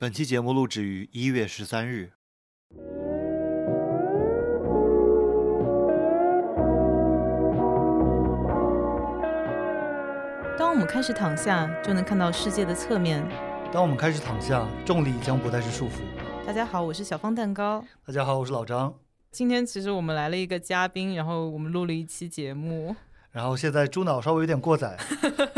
本期节目录制于一月十三日。当我们开始躺下，就能看到世界的侧面。当我们开始躺下，重力将不再是束缚。大家好，我是小方蛋糕。大家好，我是老张。今天其实我们来了一个嘉宾，然后我们录了一期节目。然后现在猪脑稍微有点过载，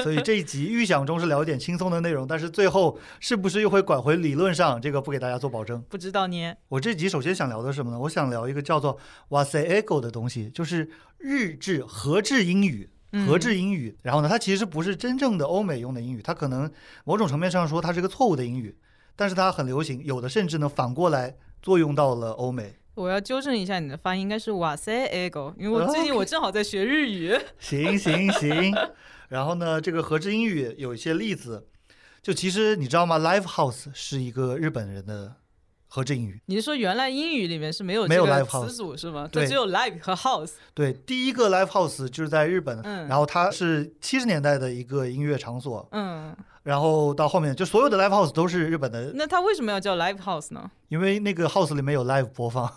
所以这一集预想中是聊一点轻松的内容，但是最后是不是又会拐回理论上？这个不给大家做保证。不知道呢。我这集首先想聊的是什么呢？我想聊一个叫做 Wasego 的东西，就是日制合制英语。合制英语，然后呢，它其实不是真正的欧美用的英语，它可能某种层面上说它是个错误的英语，但是它很流行，有的甚至呢反过来作用到了欧美。我要纠正一下你的发音，应该是哇塞 ego，因为我最近我正好在学日语。行行行，然后呢，这个和之英语有一些例子，就其实你知道吗？Live House 是一个日本人的。和之英语，你是说原来英语里面是没有没有 live house 词组是吗？对，只有 live 和 house。对，第一个 live house 就是在日本，嗯，然后它是七十年代的一个音乐场所，嗯，然后到后面就所有的 live house 都是日本的。那它为什么要叫 live house 呢？因为那个 house 里面有 live 播放。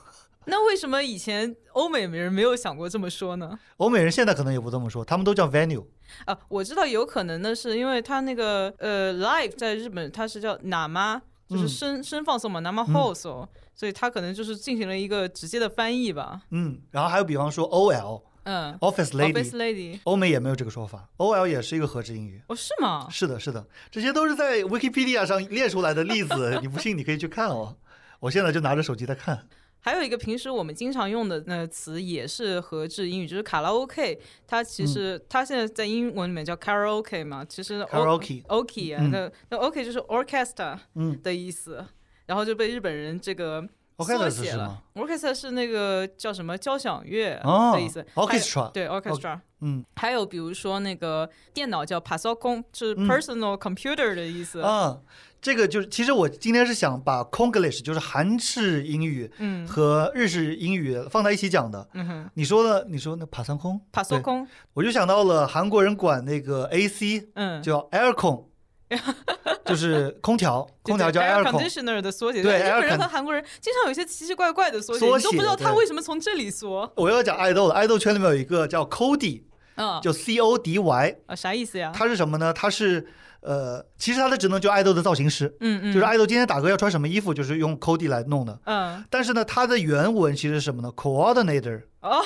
那为什么以前欧美人没有想过这么说呢？欧美人现在可能也不这么说，他们都叫 venue。啊，我知道有可能的是，因为他那个呃 live 在日本它是叫哪吗？就是声声放送嘛，那么 house，所以他可能就是进行了一个直接的翻译吧。嗯，然后还有比方说 O L，嗯，office lady，office lady，欧美也没有这个说法，O L 也是一个合制英语。哦，是吗？是的，是的，这些都是在 Wikipedia 上列出来的例子，你不信你可以去看哦。我现在就拿着手机在看。还有一个平时我们经常用的那个词也是和制英语，就是卡拉 OK。它其实它现在在英文里面叫 karaoke 嘛，其实 karaoke，OK 啊，那那 OK 就是 orchestra 的意思，然后就被日本人这个缩写了。orchestra 是那个叫什么交响乐的意思，orchestra 对 orchestra。嗯，还有比如说那个电脑叫 p a s o c o n 是 personal computer 的意思。啊。这个就是，其实我今天是想把 Konglish，就是韩式英语，嗯，和日式英语放在一起讲的。嗯哼，你说的，你说那帕桑空，帕桑空，我就想到了韩国人管那个 AC，嗯，叫 aircon，就是空调，空调叫 air conditioner 的缩写。对，日本人和韩国人经常有一些奇奇怪怪的缩写，你都不知道他为什么从这里缩。我要讲爱豆了，爱豆圈里面有一个叫 Cody，嗯，就 C O D Y，啊，啥意思呀？他是什么呢？他是。呃，其实他的职能就爱豆的造型师，嗯嗯，就是爱豆今天打歌要穿什么衣服，就是用 Cody 来弄的，嗯。但是呢，他的原文其实是什么呢？Coordinator，哦，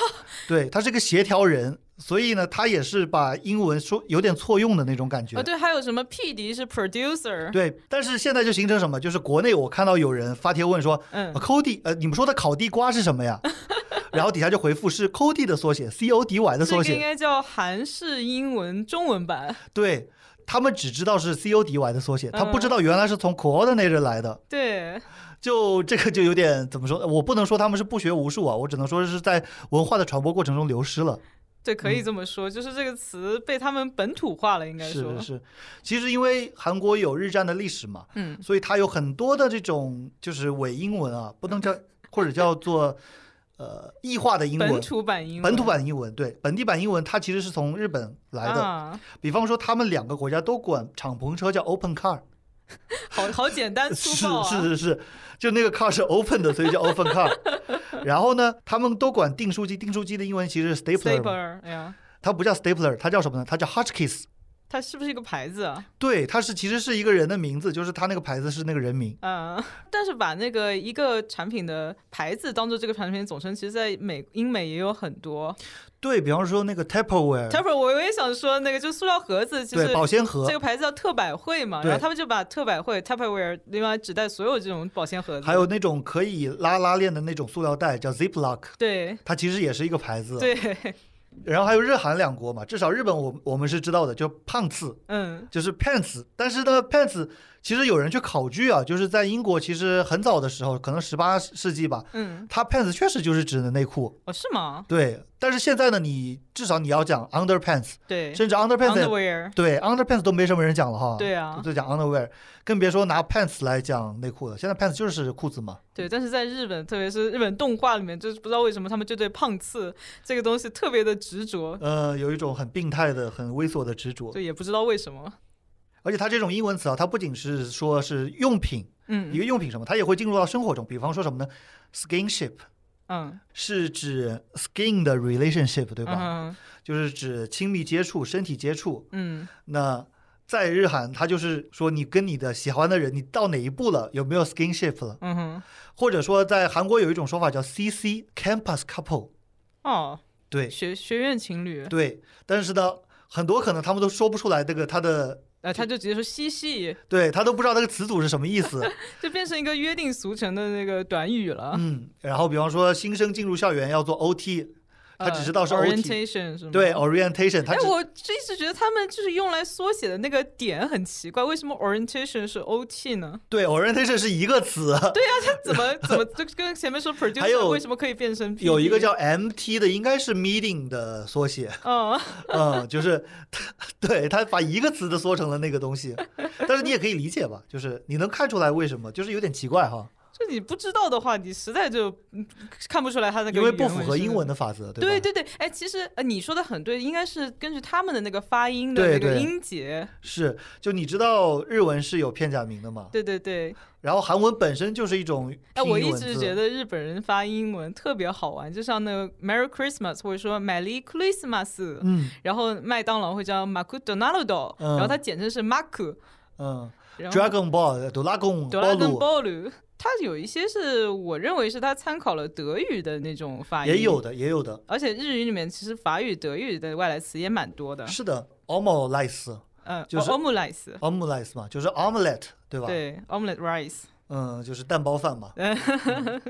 对，他是个协调人，所以呢，他也是把英文说有点错用的那种感觉。哦，对，还有什么 PD 是 Producer，对。但是现在就形成什么？就是国内我看到有人发帖问说，嗯，Cody，呃，你们说的烤地瓜是什么呀？然后底下就回复是 Cody 的缩写，C O D Y 的缩写，应该叫韩式英文中文版。对。他们只知道是 C O D Y 的缩写，他不知道原来是从 coordinator 来的。对，就这个就有点怎么说？我不能说他们是不学无术啊，我只能说是在文化的传播过程中流失了。对，可以这么说，就是这个词被他们本土化了，应该说。是是。其实因为韩国有日战的历史嘛，嗯，所以它有很多的这种就是伪英文啊，不能叫或者叫做。呃，异化的英文，本土版英文，本土版英文，对，本地版英文，它其实是从日本来的。比方说，他们两个国家都管敞篷车叫 open car，好好简单粗暴啊！是是是是，就那个 car 是 open 的，所以叫 open car。然后呢，他们都管订书机，订书机的英文其实是 stapler，它不叫 stapler，它叫什么呢？它叫 Hotchkiss。它是不是一个牌子啊？对，它是其实是一个人的名字，就是它那个牌子是那个人名。嗯，但是把那个一个产品的牌子当做这个产品总称，其实在美英美也有很多。对比方说那个 Tupperware，Tupperware 我也想说那个就塑料盒子，对保鲜盒这个牌子叫特百惠嘛，然后他们就把特百惠 Tupperware 另外指代所有这种保鲜盒子。还有那种可以拉拉链的那种塑料袋叫 Ziploc，对，它其实也是一个牌子。对。然后还有日韩两国嘛，至少日本我我们是知道的，就胖次，嗯，就是 pants。但是呢，pants 其实有人去考据啊，就是在英国其实很早的时候，可能十八世纪吧，嗯，它 pants 确实就是指的内裤。哦，是吗？对。但是现在呢，你至少你要讲 underpants，对，甚至 underpants，对 underpants 都没什么人讲了哈，对啊，就讲 underwear，更别说拿 pants 来讲内裤了。现在 pants 就是裤子嘛。对，但是在日本，特别是日本动画里面，就是不知道为什么他们就对胖次这个东西特别的执着，呃，有一种很病态的、很猥琐的执着。对，也不知道为什么。而且它这种英文词啊，它不仅是说是用品，嗯一个用品什么，它也会进入到生活中。比方说什么呢？skinship 嗯，是指 skin 的 relationship，对吧？嗯就是指亲密接触、身体接触。嗯那在日韩，它就是说你跟你的喜欢的人，你到哪一步了，有没有 skinship 了？嗯哼，或者说，在韩国有一种说法叫 CC campus couple，哦，对学学院情侣，对。但是呢，很多可能他们都说不出来这个它的，呃，他就直接说嬉戏，对他都不知道那个词组是什么意思。就变成一个约定俗成的那个短语了。嗯，然后比方说新生进入校园要做 OT，他只知道是 orientation 是吗？对。orientation，他哎，我就一直觉得他们就是用来缩写的那个点很奇怪，为什么 orientation 是 OT 呢？对 orientation 是一个词，对呀、他怎么 怎么就跟前面说 有为什么可以变成 PD? 有一个叫 MT 的，应该是 meeting 的缩写。嗯嗯，就是他，对他把一个词的缩成了那个东西，但是你也可以理解吧，就是你能看出来为什么，就是有点奇怪哈，就你不知道的话，你实在就嗯看不出来他那个因为不符合英文的。法则，吧？对对对，哎，其实呃，你说的很对，应该是根据他们的那个发音的那个音节，是，就你知道日文是有片假名的嘛，对对对。然后韩文本身就是一种哎，我一直觉得日本人发英文特别好玩，就像那个 Merry Christmas 或者说 Merry Christmas，、嗯。然后麦当劳会叫 McDonald，、嗯。然后它简称是 Mac，嗯，Dragon Ball 哆啦贡哆啦跟鲁 Ball，它有一些是我认为是它参考了德语的那种发音，也有，的，也有的，而且日语里面其实法语、德语的外来词也蛮多的，是的，omelette 嗯，就是 omelette，omelette 嘛，就是 omelette 对吧？对，omelette rice，嗯，就是蛋包饭嘛。嗯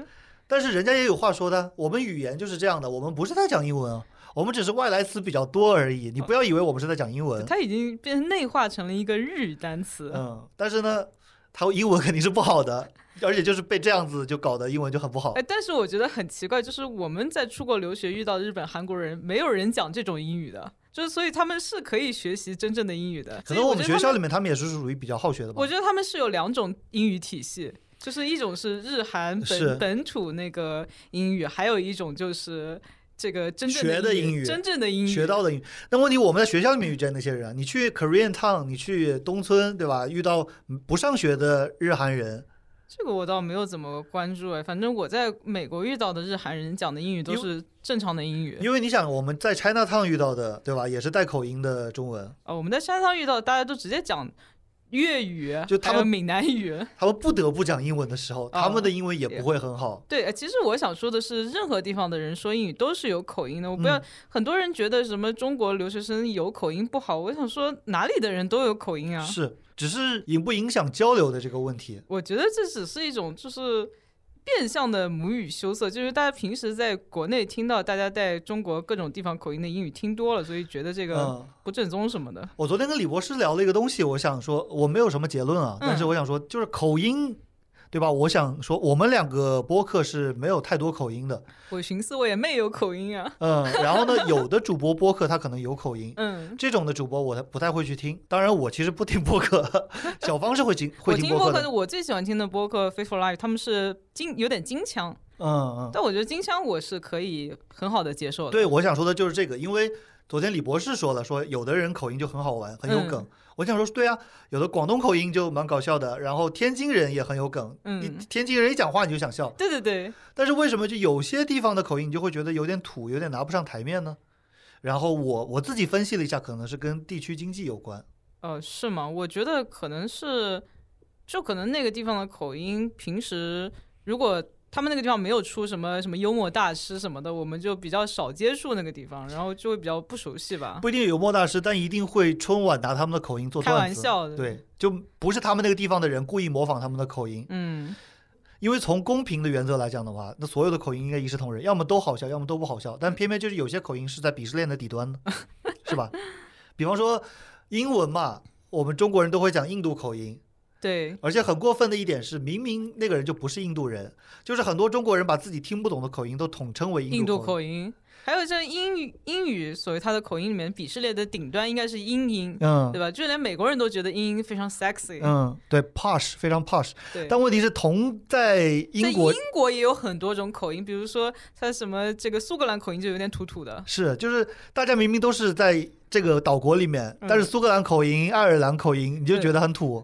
但是人家也有话说的，我们语言就是这样的，我们不是在讲英文啊，我们只是外来词比较多而已。你不要以为我们是在讲英文，它已经变成内化成了一个日语单词，嗯，但是呢，它英文肯定是不好的，而且就是被这样子就搞得英文就很不好哎，。但是我觉得很奇怪，就是我们在出国留学遇到日本、韩国人，没有人讲这种英语的，就是所以他们是可以学习真正的英语的。可能我们学校里面，他们也是属于比较好学的吧我。觉得他们是有两种英语体系，就是一种是日韩本本土那个英语，还有一种就是这个真正的学的英语真正的英语学到的英语，但问题我们在学校里面遇见那些人啊，你去 Korean Town，你去东村，对吧？遇到不上学的日韩人，这个我倒没有怎么关注哎，反正我在美国遇到的日韩人讲的英语都是正常的英语。因为你想我们在 China Town 遇到的，对吧？也是带口音的中文，啊，我们在 China Town 遇到，大家都直接讲粤语，就他们闽南语。他们不得不讲英文的时候，他们的英文也也不会很好。对，呃其实我想说的是，任何地方的人说英语都是有口音的。我不要、嗯很多人觉得什么中国留学生有口音不好，我想说哪里的人都有口音啊。是，只是影不影响交流的这个问题。我觉得这只是一种就是变相的母语羞涩，就是大家平时在国内听到大家在中国各种地方口音的英语听多了，所以觉得这个嗯，不正宗什么的。我昨天跟李博士聊了一个东西，我想说我没有什么结论啊，但是嗯我想说就是口音，对吧？我想说我们两个播客是没有太多口音的，我寻思我也没有口音啊。嗯，然后呢，有的主播播客他可能有口音。嗯，这种的主播我才不太会去听，当然我其实不听播客，小芳是会听会我听播客，听播客的，我最喜欢听的播客《Faithful Life》，他们是金有点金腔，嗯嗯，但我觉得金腔我是可以很好的接受的。对，我想说的就是这个，因为昨天李博士说了，说有的人口音就很好玩，很有梗。嗯我想说，对啊，有的广东口音就蛮搞笑的，然后天津人也很有梗。嗯你天津人一讲话你就想笑，对对对，但是为什么就有些地方的口音你就会觉得有点土，有点拿不上台面呢？然后我我自己分析了一下，可能是跟地区经济有关。呃，是吗？我觉得可能是，就可能那个地方的口音，平时如果他们那个地方没有出什么什么幽默大师什么的，我们就比较少接触那个地方，然后就会比较不熟悉吧。不一定有幽默大师，但一定会春晚拿他们的口音做开。玩笑的对，就不是他们那个地方的人故意模仿他们的口音，嗯，因为从公平的原则来讲的话，那所有的口音应该一视同仁，要么都好笑，要么都不好笑。但偏偏就是有些口音是在鄙视链的底端的，是吧？比方说英文嘛，我们中国人都会讲印度口音，对，而且很过分的一点是，明明那个人就不是印度人，就是很多中国人把自己听不懂的口音都统称为印度口口音。还有像英语，英语所谓它的口音里面，鄙视链的顶端应该是英音，嗯对吧？就连美国人都觉得英音非常 sexy。嗯，对，posh 非常 posh，对，但问题是同在在英国英国也有很多种口音，比如说它什么这个苏格兰口音就有点土土的。是，就是大家明明都是在这个岛国里面，嗯但是苏格兰口音、爱尔兰口音，你就觉得很土。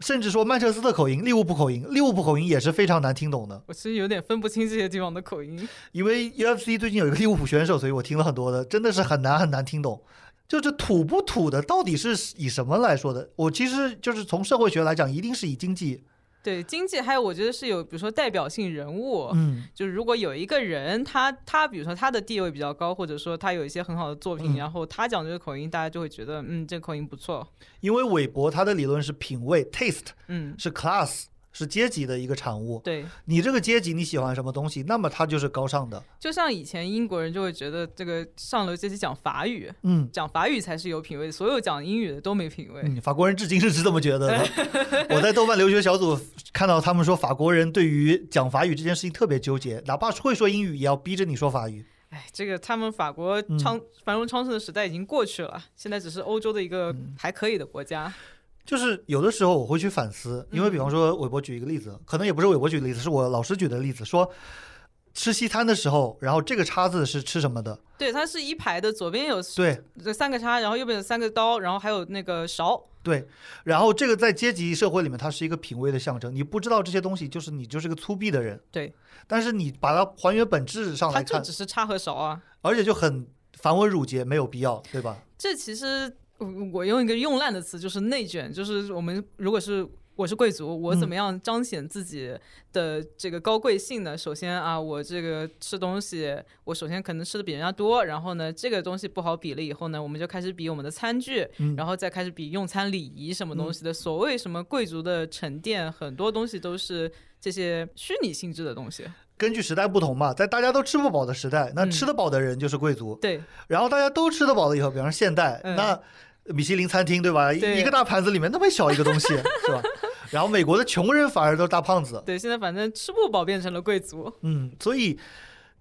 甚至说曼彻斯特口音、利物浦口音，利物浦口音也是非常难听懂的。我其实有点分不清这些地方的口音。因为 UFC 最近有一个利物浦选手，所以我听了很多的，真的是很难很难听懂。就这土不土的，到底是以什么来说的？我其实就是从社会学来讲，一定是以经济。对经济，还有我觉得是有，比如说代表性人物，嗯，就是如果有一个人，他他比如说他的地位比较高，或者说他有一些很好的作品，嗯。然后他讲这个口音，大家就会觉得，嗯，这个口音不错，因为韦伯他的理论是品味 （taste） 嗯，是 class 是阶级的一个产物。对，你这个阶级你喜欢什么东西，那么它就是高尚的。就像以前英国人就会觉得这个上流阶级讲法语，嗯讲法语才是有品位，所有讲英语的都没品位。嗯，法国人至今是这么觉得的。我在豆瓣留学小组看到他们说，法国人对于讲法语这件事情特别纠结，哪怕会说英语，也要逼着你说法语。哎，这个他们法国嗯昌繁荣昌盛的时代已经过去了，现在只是欧洲的一个嗯还可以的国家。就是有的时候我会去反思，因为比方说韦伯举一个例子，可能也不是韦伯举的例子，是我老师举的例子，说吃西餐的时候，然后这个叉子是吃什么的？对，它是一排的，左边有对这三个叉，然后右边有三个刀，然后还有那个勺。对，然后这个在阶级社会里面，它是一个品味的象征。你不知道这些东西，就是你就是个粗鄙的人。对，但是你把它还原本质上来它就只是叉和勺啊。而且就很繁文缛节，没有必要，对吧？这其实我我用一个用烂的词，就是内卷，就是我们如果是。我是贵族，我怎么样彰显自己的这个高贵性呢？首先啊，我这个吃东西，我首先可能吃的比人家多，然后呢，这个东西不好比了以后呢，我们就开始比我们的餐具，嗯然后再开始比用餐礼仪什么东西的。所谓什么贵族的沉淀，很多东西都是这些虚拟性质的东西。根据时代不同嘛，在大家都吃不饱的时代，那嗯吃得饱的人就是贵族。对，然后大家都吃得饱了以后，比方说现代，嗯那米其林餐厅对吧？一个大盘子里面那么小一个东西，是吧？然后美国的穷人反而都是大胖子，对，现在反正吃不饱变成了贵族。嗯，所以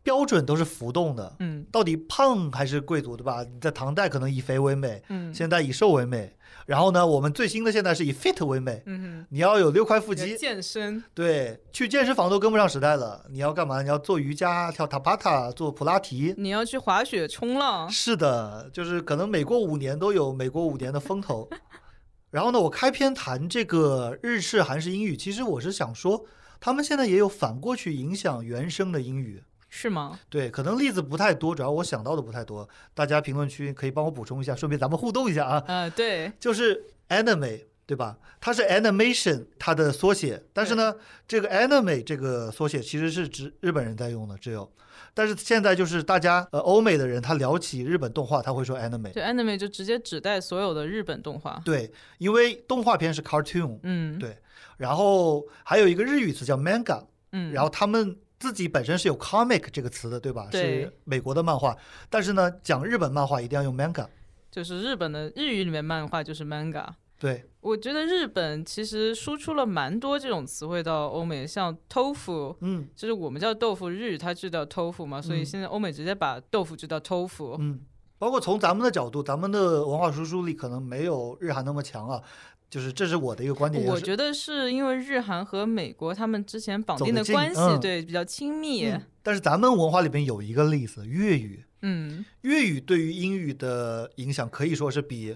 标准都是浮动的。嗯到底胖还是贵族，对吧？在唐代可能以肥为美，嗯现在以瘦为美。然后呢，我们最新的现在是以 fit 为美，嗯你要有六块腹，肌，健身，对，去健身房都跟不上时代了。你要干嘛？你要做瑜伽、跳塔巴塔、做普拉提。你要去滑雪、冲浪。是的，就是可能每过五年都有每过五年的风头。然后呢，我开篇谈这个日式、韩式英语，其实我是想说，他们现在也有反过去影响原生的英语。是吗？对，可能例子不太多，主要我想到的不太多，大家评论区可以帮我补充一下，顺便咱们互动一下啊。呃，对，就是 anime，对吧？它是 animation 它的缩写，但是呢，这个 anime 这个缩写其实是指日本人在用的，只有。但是现在就是大家呃欧美的人，他聊起日本动画，他会说 anime，就 anime 就直接指代所有的日本动画。对，因为动画片是 cartoon，嗯，对然后还有一个日语词叫 manga，嗯，然后他们自己本身是有 comic 这个词的，对吧？对。是美国的漫画，但是呢，讲日本漫画一定要用 manga，就是日本的日语里面漫画就是 manga。对，我觉得日本其实输出了蛮多这种词汇到欧美，像 tofu，嗯。就是我们叫豆腐，日语它就叫 tofu 嘛，所以嗯现在欧美直接把豆腐就叫 tofu。嗯，包括从咱们的角度，咱们的文化输出力可能没有日韩那么强啊，就是这是我的一个观点，我觉得是因为日韩和美国他们之前绑定的关系，嗯对比较亲密。嗯但是咱们文化里边有一个例子，粤语，嗯，粤语对于英语的影响可以说是比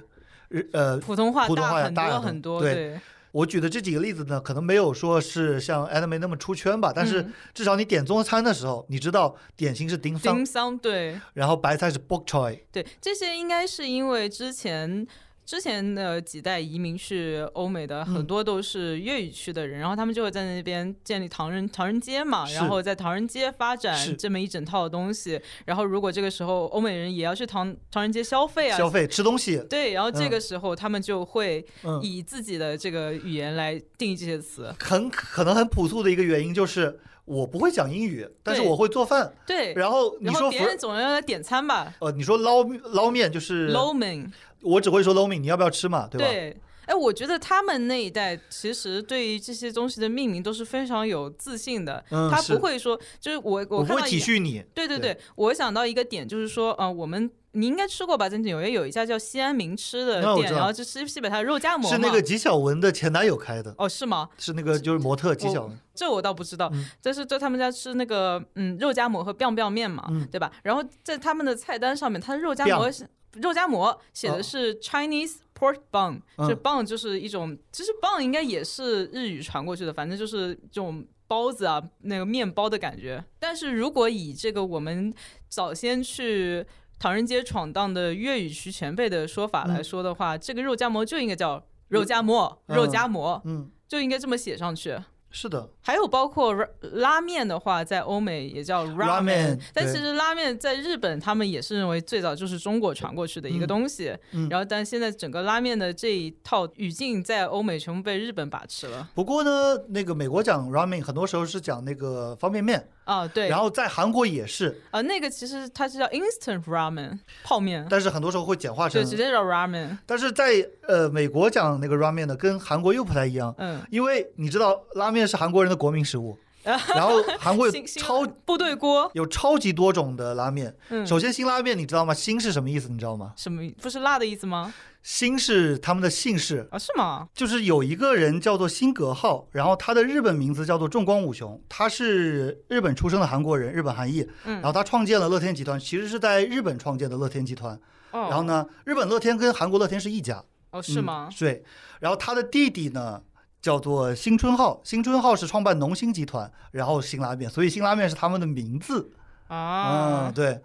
日呃，普通话普通话要大很多对对，我举的这几个例子呢，可能没有说是像 anime 那么出圈吧，但是嗯。至少你点中餐的时候，你知道点心是丁桑丁，桑对。然后白菜是 bok choy，对，这些应该是因为之前。之前的几代移民去欧美的很嗯。多都是粤语区的人，然后他们就会在那边建立唐人唐人街嘛，然后在唐人街发展这么一整套的东西。然后如果这个时候欧美人也要去唐唐人街消费啊，消费吃东西，对，然后这嗯个时候他们就会嗯，以自己的这个语言来定义这些词。很可能很朴素的一个原因就是我不会讲英语，但是我会做饭，对，然后你说别人总要来点餐吧呃，你说捞捞面就是，low man，我只会说面，你要不要吃嘛，对吧？对。哎，我觉得他们那一代其实对于这些东西的命名都是非常有自信的，他不会说，就是我我不会看到一体恤你，对对对对，我想到一个点，就是说，呃，我们你应该吃过吧？在纽约有一家叫西安名吃的店，然后就吃西北它的肉夹馍是那嘛个纪晓雯的前男友开的，哦，是吗？是那个就是模特纪晓雯，这我倒不知道，嗯但是在他们家吃那个嗯肉夹馍和 biang biang 面嘛，嗯对吧？然后在他们的菜单上面，它的肉夹馍是肉夹馍写哦。的是 Chinese pork bun，、嗯。这 bun 就是一种，其实 bun 应该也是日语传过去的，反正就是这种包子啊，那个面包的感觉。但是如果以这个我们早先去唐人街闯荡的粤语区前辈的说法来说的话，这个肉夹馍就应该叫肉夹馍，嗯。肉夹馍嗯，就应该这么写上去。是的，还有包括拉拉面的话，在欧美也叫 Ramen，对但其实拉面在日本，他们也是认为最早就是中国传过去的一个东西。嗯然后，但现在整个拉面的这一套语境在欧美全部被日本把持了。不过呢，那个美国讲 ramen 很多时候是讲那个方便面，啊，对，然后在韩国也是，啊，那个其实它是叫 instant ramen 泡面，但是很多时候会简化成就，直接叫 ramen。但是在呃美国讲那个 ramen 的，跟韩国又不太一样，嗯，因为你知道拉面是韩国人的国民食物，然后韩国有超部队锅，有超级多种的拉面。嗯，首先，辛拉面你知道吗？辛是什么意思？你知道吗？什么不是辣的意思吗？辛是他们的姓氏，啊，是吗？就是有一个人叫做辛格浩，然后他的日本名字叫做重光武雄，他是日本出生的韩国人，日本韩裔，嗯然后他创建了乐天集团，其实是在日本创建的乐天集团。哦，然后？呢，日本乐天跟韩国乐天是一家，哦，是吗嗯？对，然后他的弟弟呢叫做新春浩，新春浩是创办农心集团，然后辛拉面，所以辛拉面是他们的名字。啊嗯，，对。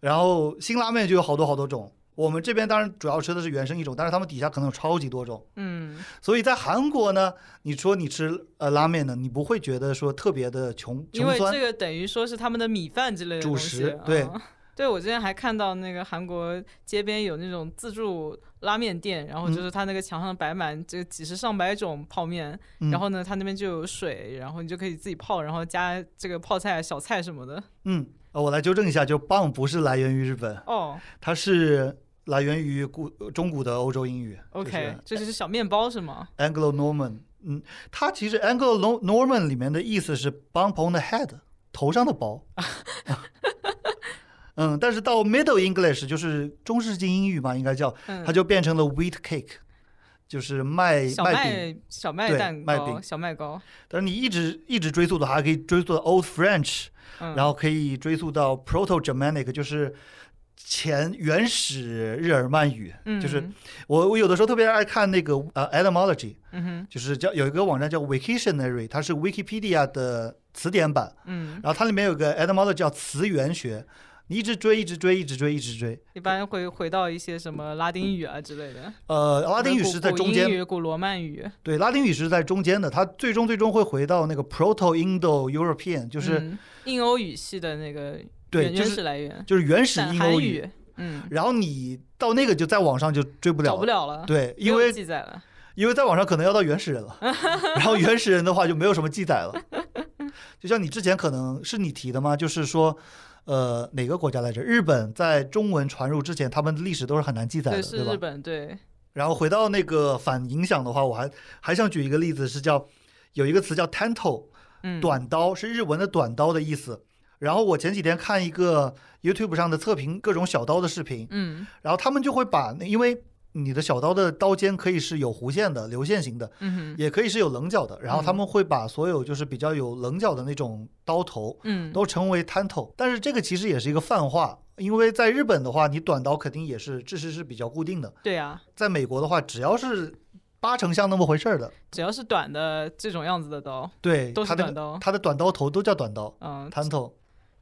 然后辛拉面就有好多好多种，我们这边当然主要吃的是原生一种，但是他们底下可能有超级多种。嗯，所以在韩国呢，你说你吃呃拉面呢，你不会觉得说特别的穷因为这，个等于说是他们的米饭之类的主食对啊对，我之前还看到那个韩国街边有那种自助拉面店，然后就是他那个墙上摆满这个几十上百种泡面，嗯然后呢，他那边就有水，然后你就可以自己泡，然后加这个泡菜、小菜什么的。嗯，呃我来纠正一下，就棒不是来源于日本，哦它是来源于古中古的欧洲英语。，OK，这就是小面包是吗？Anglo Norman，嗯，它其实 Anglo Norman 里面的意思是 bump on the head，头上的包。嗯，但是到 Middle English 就是中世纪英语嘛，应该叫，嗯，它就变成了 wheat cake，就是麦小麦饼。小麦蛋糕、麦饼小麦糕，但是你一直一直追溯的话，还可以追溯到 Old French，、嗯，然后可以追溯到 Proto Germanic，就是前原始日耳曼语。就是嗯我我有的时候特别爱看那个呃 etymology，嗯就是叫有一个网站叫 Wiktionary，它是 Wikipedia 的词典版，嗯，然后它里面有个 etymology 叫词源学，你一直追，一直追，一直追，一直追。一般会回到一些什么拉丁语啊之类的。呃，拉丁语是在中间，古罗曼语，对，拉丁语是在中间的，它最终最终会回到那个 Proto Indo European，就是、嗯印欧语系的那个对，就是始来源，就是原始但印欧语。嗯，然后你到那个就在网上就追不了找不了了，对，因为记载了。因为在网上可能要到原始人了，然后原始人的话就没有什么记载了。就像你之前可能是你提的吗？就是说，呃，哪个国家来着？日本在中文传入之前，他们的历史都是很难记载，的，对吧？日本，对，然后回到那个反影响的话，我还还想举一个例子，是叫有一个词叫 tanto，嗯，短刀是日文的短刀的意思。然后我前几天看一个 YouTube 上的测评各种小刀的视频，嗯。然后他们就会把因为你的小刀的刀尖可以是有弧线的、流线型的，嗯哼，也可以是有棱角的。然后他们会把所有就是比较有棱角的那种刀头嗯，都称为 tanto，但是这个其实也是一个泛化，因为在日本的话，你短刀肯定也是制式是比较固定的，对啊，在美国的话，只要是八成像那么回事儿的，只要是短的这种样子的刀，对，都是短刀。它的短刀头都叫短刀嗯，tanto。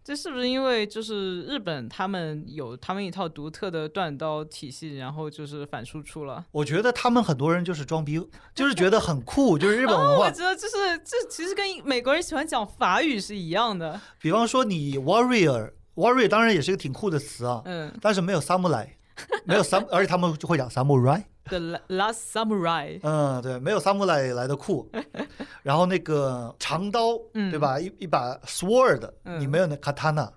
这是不是因为就是日本他们有他们一套独特的断刀体系，然后就是反输出了？我觉得他们很多人就是装逼，就是觉得很酷，就是日本文哦，化我。觉得，就是这其实跟美国人喜欢讲法语是一样的。比方说你 warrior，warrior 当然也是一个挺酷的词啊，嗯但是没有 samurai，没有 sam，而且他们就会讲 samurai。，The Last Samurai，嗯，对，没有 samurai 来的酷。然后那个长刀，嗯对吧？一一把 sword，、嗯你没有那 katana。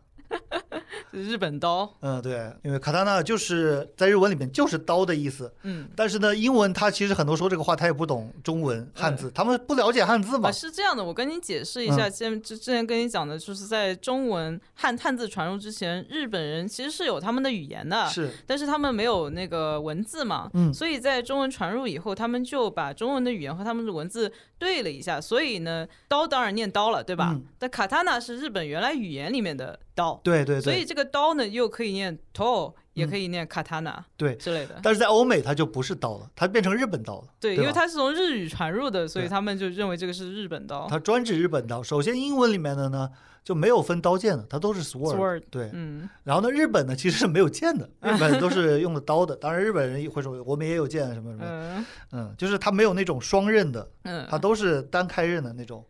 日本刀。嗯，对，因为 katana 就是在日文里面就是刀的意思，嗯，但是呢，英文它其实很多说这个话他也不懂中文汉字，他们不了解汉字嘛。啊，。是这样的，我跟你解释一下，先之之之前跟你讲的，就是在中文汉汉字传入之前，日本人其实是有他们的语言的，是，但是他们没有那个文字嘛，嗯。所以在中文传入以后，他们就把中文的语言和他们的文字对了一下，所以呢，刀当然念刀了，对吧？嗯。但卡塔纳是日本原来语言里面的刀，对对对，所以这个刀呢又可以念 to，也嗯可以念 katana 对。之类的。但是在欧美它就不是刀了，它变成日本刀了。对，对因为它是从日语传入的，所以他们就认为这个是日本刀。它专指日本刀。首先，英文里面的呢就没有分刀剑的，它都是 sword。Sword 对，嗯，然后呢，日本呢其实是没有剑的，日本都是用的刀的。当然，日本人会说我们也有剑什么什么，嗯嗯，就是它没有那种双刃的，嗯，它都是单开刃的那种。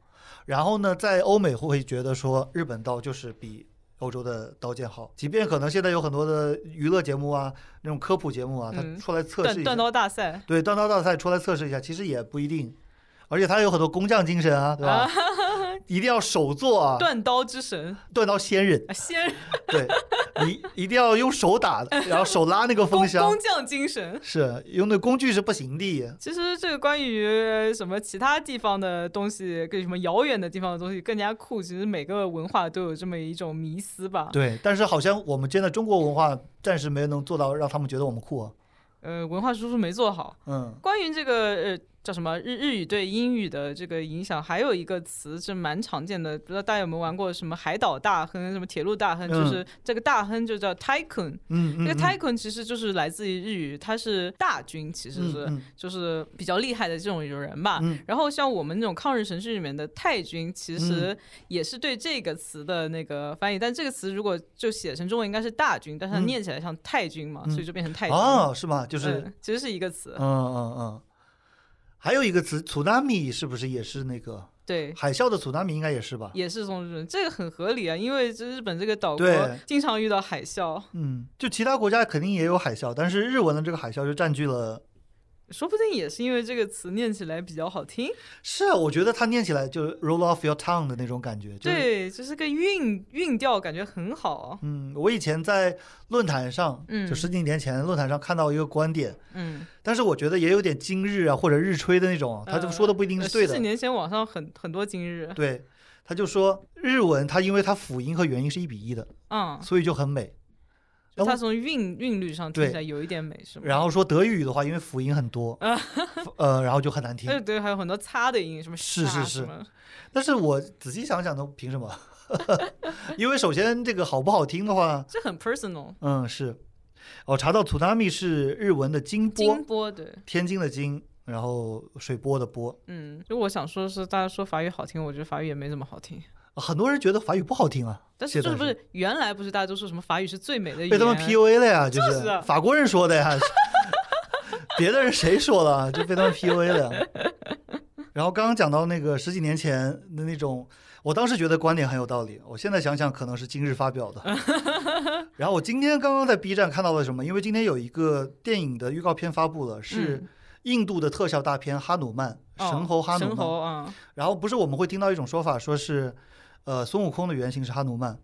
然后呢，在欧美会觉得说日本刀就是比欧洲的刀剑好，即便可能现在有很多的娱乐节目啊，那种科普节目啊，它嗯出来测试一下，断断刀大赛，对断刀大赛出来测试一下，其实也不一定。而且它有很多工匠精神啊，对吧？一定要手做啊，断刀之神断刀仙人，啊，先对你一定要用手打的，然后手拉那个风箱 工，匠精神。是用的工具是不行的。其实这个关于呃什么其他地方的东西，跟什么遥远的地方的东西更加酷，其实每个文化都有这么一种迷思吧。对，但是好像我们真的中国文化暂时没能做到让他们觉得我们酷啊。呃，文化输出没做好。嗯关于这个呃叫什么日日语对英语的这个影响，还有一个词是蛮常见的，不知道大家有没有玩过什么海岛大亨、什么铁路大亨，嗯就是这个大亨就叫 tycoon。嗯嗯，这个嗯 tycoon 其实就是来自于日语，它是大军，其实是、就是比较厉害的这种人吧。嗯然后像我们那种抗日神剧里面的太君，其嗯实也是对这个词的那个翻译，但这个词如果就写成中文应该是大军，但是它嗯念起来像太君嘛，嗯所以就变成太君。哦，是吗？就是嗯其实是一个词。嗯嗯嗯，还有一个词 tsunami 是不是也是那个对，海啸的 tsunami 应该也是吧？也是从日本，这个很合理啊，因为这日本这个岛国经常遇到海啸，嗯，就其他国家肯定也有海啸，但是日文的这个海啸就占据了。说不定也是因为这个词念起来比较好听。是啊，我觉得它念起来就 roll off your tongue 的那种感觉。就是、，对，就是个韵韵调，感觉很好。啊嗯，我以前在论坛上，嗯就十几年前论坛上看到一个观点，嗯，但是我觉得也有点今日啊或者日吹的那种，他就说的不一定是对的呃十几。年前网上很很多今日，对，他就说日文它因为它辅音和元音是一比一的，嗯，所以就很美。就它从韵韵律上听起来有一点美，是吗？然后说德语的话，因为辅音很多，呃，然后就很难听对。对，还有很多擦的音，什么是是是但是我仔细想想，都凭什么？因为首先这个好不好听的话，这很 personal。嗯，是。我查到 tsunami 是日文的金波，金波对，天津的津，然后水波的波。嗯，就我想说的是，大家说法语好听，我觉得法语也没怎么好听。很多人觉得法语不好听啊，但是现在就是不是原来不是大家都说什么法语是最美的语言？被他们 PUA 了呀，就就是啊法国人说的呀，别的人谁说的啊，就被他们 PUA 了。然后刚刚讲到那个十几年前的那种，我当时觉得观点很有道理，我现在想想可能是今日发表的。然后我今天刚刚在 B 站看到了什么？因为今天有一个电影的预告片发布了，是嗯印度的特效大片《哈努曼》哦神猴哈努曼。啊，然后不是我们会听到一种说法，说是，呃，孙悟空的原型是哈努曼，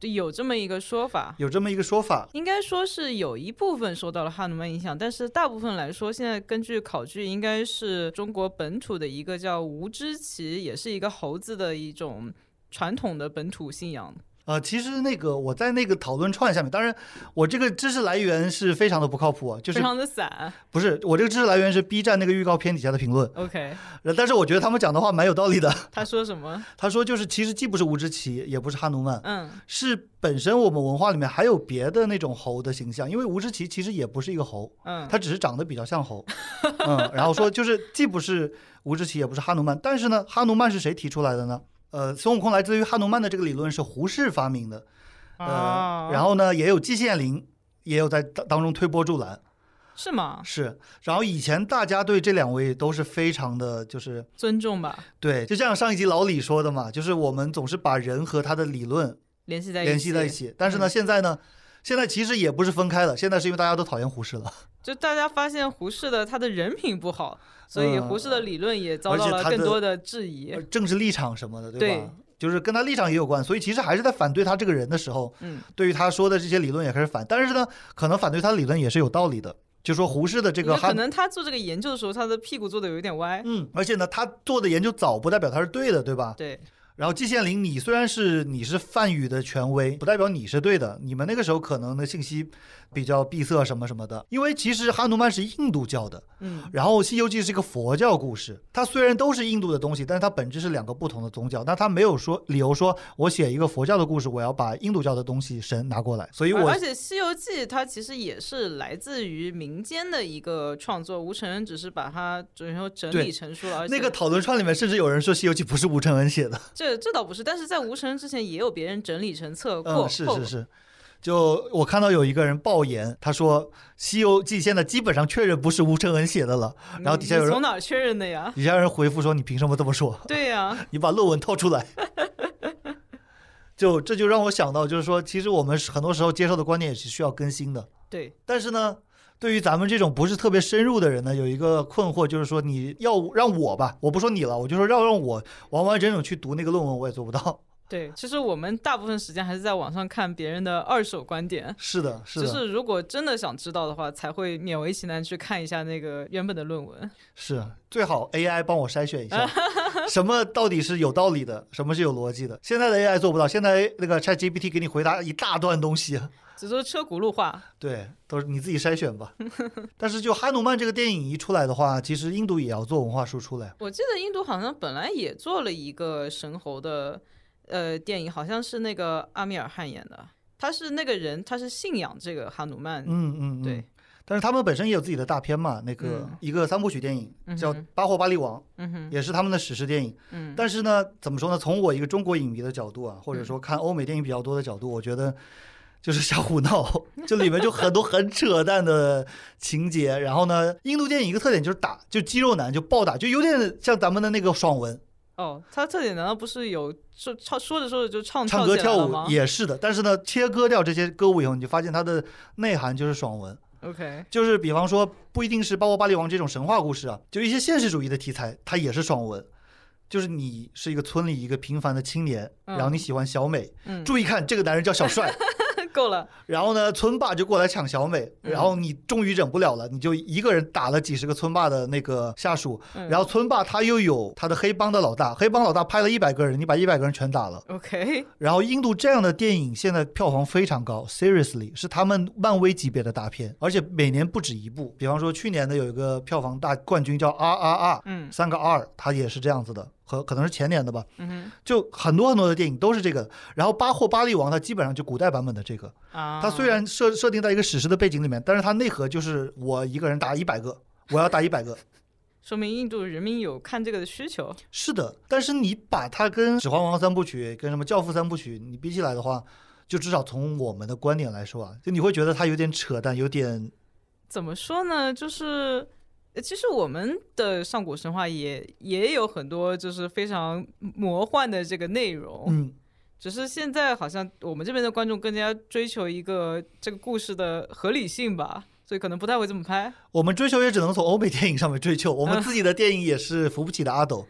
就有这么一个说法。有这么一个说法。应该说是有一部分受到了哈努曼影响，但是大部分来说，现在根据考据，应该是中国本土的一个叫吴知奇，也是一个猴子的一种传统的本土信仰。呃，其实那个我在那个讨论串下面，当然我这个知识来源是非常的不靠谱啊，就是非常的散。不是我这个知识来源是 B 站那个预告片底下的评论，OK，呃但是我觉得他们讲的话蛮有道理的。他说什么？他说就是其实既不是吴志奇，也不是哈努曼，嗯，是本身我们文化里面还有别的那种猴的形象，因为吴志奇其实也不是一个猴，嗯，他只是长得比较像猴，嗯，然后说就是既不是吴志奇，也不是哈努曼，但是呢，哈努曼是谁提出来的呢？呃，孙悟空来自于哈努曼的这个理论是胡适发明的，呃，啊，然后呢，也有季羡林也有在当当中推波助澜，是吗？是，然后以前大家对这两位都是非常的，就是尊重吧，对，就像上一集老李说的嘛，就是我们总是把人和他的理论联系在一起，联系在一起，但是呢，嗯。现在呢，现在其实也不是分开了，现在是因为大家都讨厌胡适了，就大家发现胡适的他的人品不好，所以嗯胡适的理论也遭到了更多的质疑呃。政治立场什么的，对对吧？就是跟他立场也有关，所以其实还是在反对他这个人的时候，嗯，对于他说的这些理论也开始反，但是呢，可能反对他的理论也是有道理的，就说胡适的这个可能他做这个研究的时候，他的屁股坐的有点歪。嗯，而且呢，他做的研究早不代表他是对的，对吧？对，然后季羡林，你虽然是你是梵语的权威，不代表你是对的。你们那个时候可能的信息比较闭塞什么什么的，因为其实哈努曼是印度教的，嗯然后《西游记》是一个佛教故事，它虽然都是印度的东西，但是它本质是两个不同的宗教。那它没有说理由说我写一个佛教的故事，我要把印度教的东西神拿过来。所以我而而且《西游记》它其实也是来自于民间的一个创作，吴承恩只是把它就是说整理成书了，而且那个讨论串里面甚至有人说《西游记》不是吴承恩写的。这这倒不是，但是在吴承恩之前也有别人整理成册过，嗯，是是是。就我看到有一个人爆言，他说《西游记》现在基本上确认不是吴承恩写的了。然后底下有人从哪儿确认的呀？底下人回复说：“你凭什么这么说？对呀、你把论文掏出来。”就这就让我想到，就是说，其实我们很多时候接受的观点也是需要更新的。对，但是呢，对于咱们这种不是特别深入的人呢，有一个困惑，就是说你要让我吧，我不说你了，我就说要让我完完整整去读那个论文，我也做不到。对，其实我们大部分时间还是在网上看别人的二手观点。是的，是的，就是如果真的想知道的话，才会勉为其难去看一下那个原本的论文。是最好 AI 帮我筛选一下，什么到底是有道理的，什么是有逻辑的。现在的 AI 做不到，现在那个 ChatGPT 给你回答一大段东西，只说车轱辘话，对，都是你自己筛选吧。但是就哈努曼这个电影一出来的话，其实印度也要做文化输出嘞。我记得印度好像本来也做了一个神猴的呃电影，好像是那个阿米尔汗演的。他是那个人，他是信仰这个哈努曼，嗯嗯，嗯对。但是他们本身也有自己的大片嘛，那个、嗯一个三部曲电影叫《巴霍巴利王》，也是他们的史诗电影。嗯，但是呢，怎么说呢？从我一个中国影迷的角度啊，或嗯者说看欧美电影比较多的角度，我觉得就是瞎胡闹，这里面就很多很扯淡的情节。然后呢，印度电影一个特点就是打，就肌肉男就暴打，就有点像咱们的那个爽文，哦，他特点难道不是有说唱说着说着就唱唱歌跳舞也是的。但是呢，切割掉这些歌舞以后，你就发现它的内涵就是爽文。？OK，就是比方说，不一定是包括巴黎王这种神话故事啊，就一些现实主义的题材，它也是爽文。就是你是一个村里一个平凡的青年，嗯然后你喜欢小美，嗯，注意看这个男人叫小帅，够了，然后呢，村霸就过来抢小美，嗯。然后你终于忍不了了，你就一个人打了几十个村霸的那个下属，嗯。然后村霸他又有他的黑帮的老大，黑帮老大派了一百个人，你把一百个人全打了。OK，然后印度这样的电影现在票房非常高，Seriously 是他们漫威级别的大片，而且每年不止一部。比方说去年的有一个票房大冠军叫 RRR，嗯。三个 R，它也是这样子的，和可能是前年的吧。嗯就很多很多的电影都是这个。然后巴霍巴利王它基本上就古代版本的这个，啊，它虽然设设定在一个史诗的背景里面，但是它内核就是我一个人打一百个，我要打一百个。说明印度人民有看这个的需求。是的，但是你把它跟《指环王》三部曲、跟什么《教父》三部曲你比起来的话，就至少从我们的观点来说啊，就你会觉得它有点扯淡，有点怎么说呢？就是呃其实我们的上古神话也也有很多就是非常魔幻的这个内容，嗯，只是现在好像我们这边的观众更加追求一个这个故事的合理性吧，所以可能不太会这么拍。我们追求也只能从欧美电影上面追求，我们自己的电影也是扶不起的阿斗。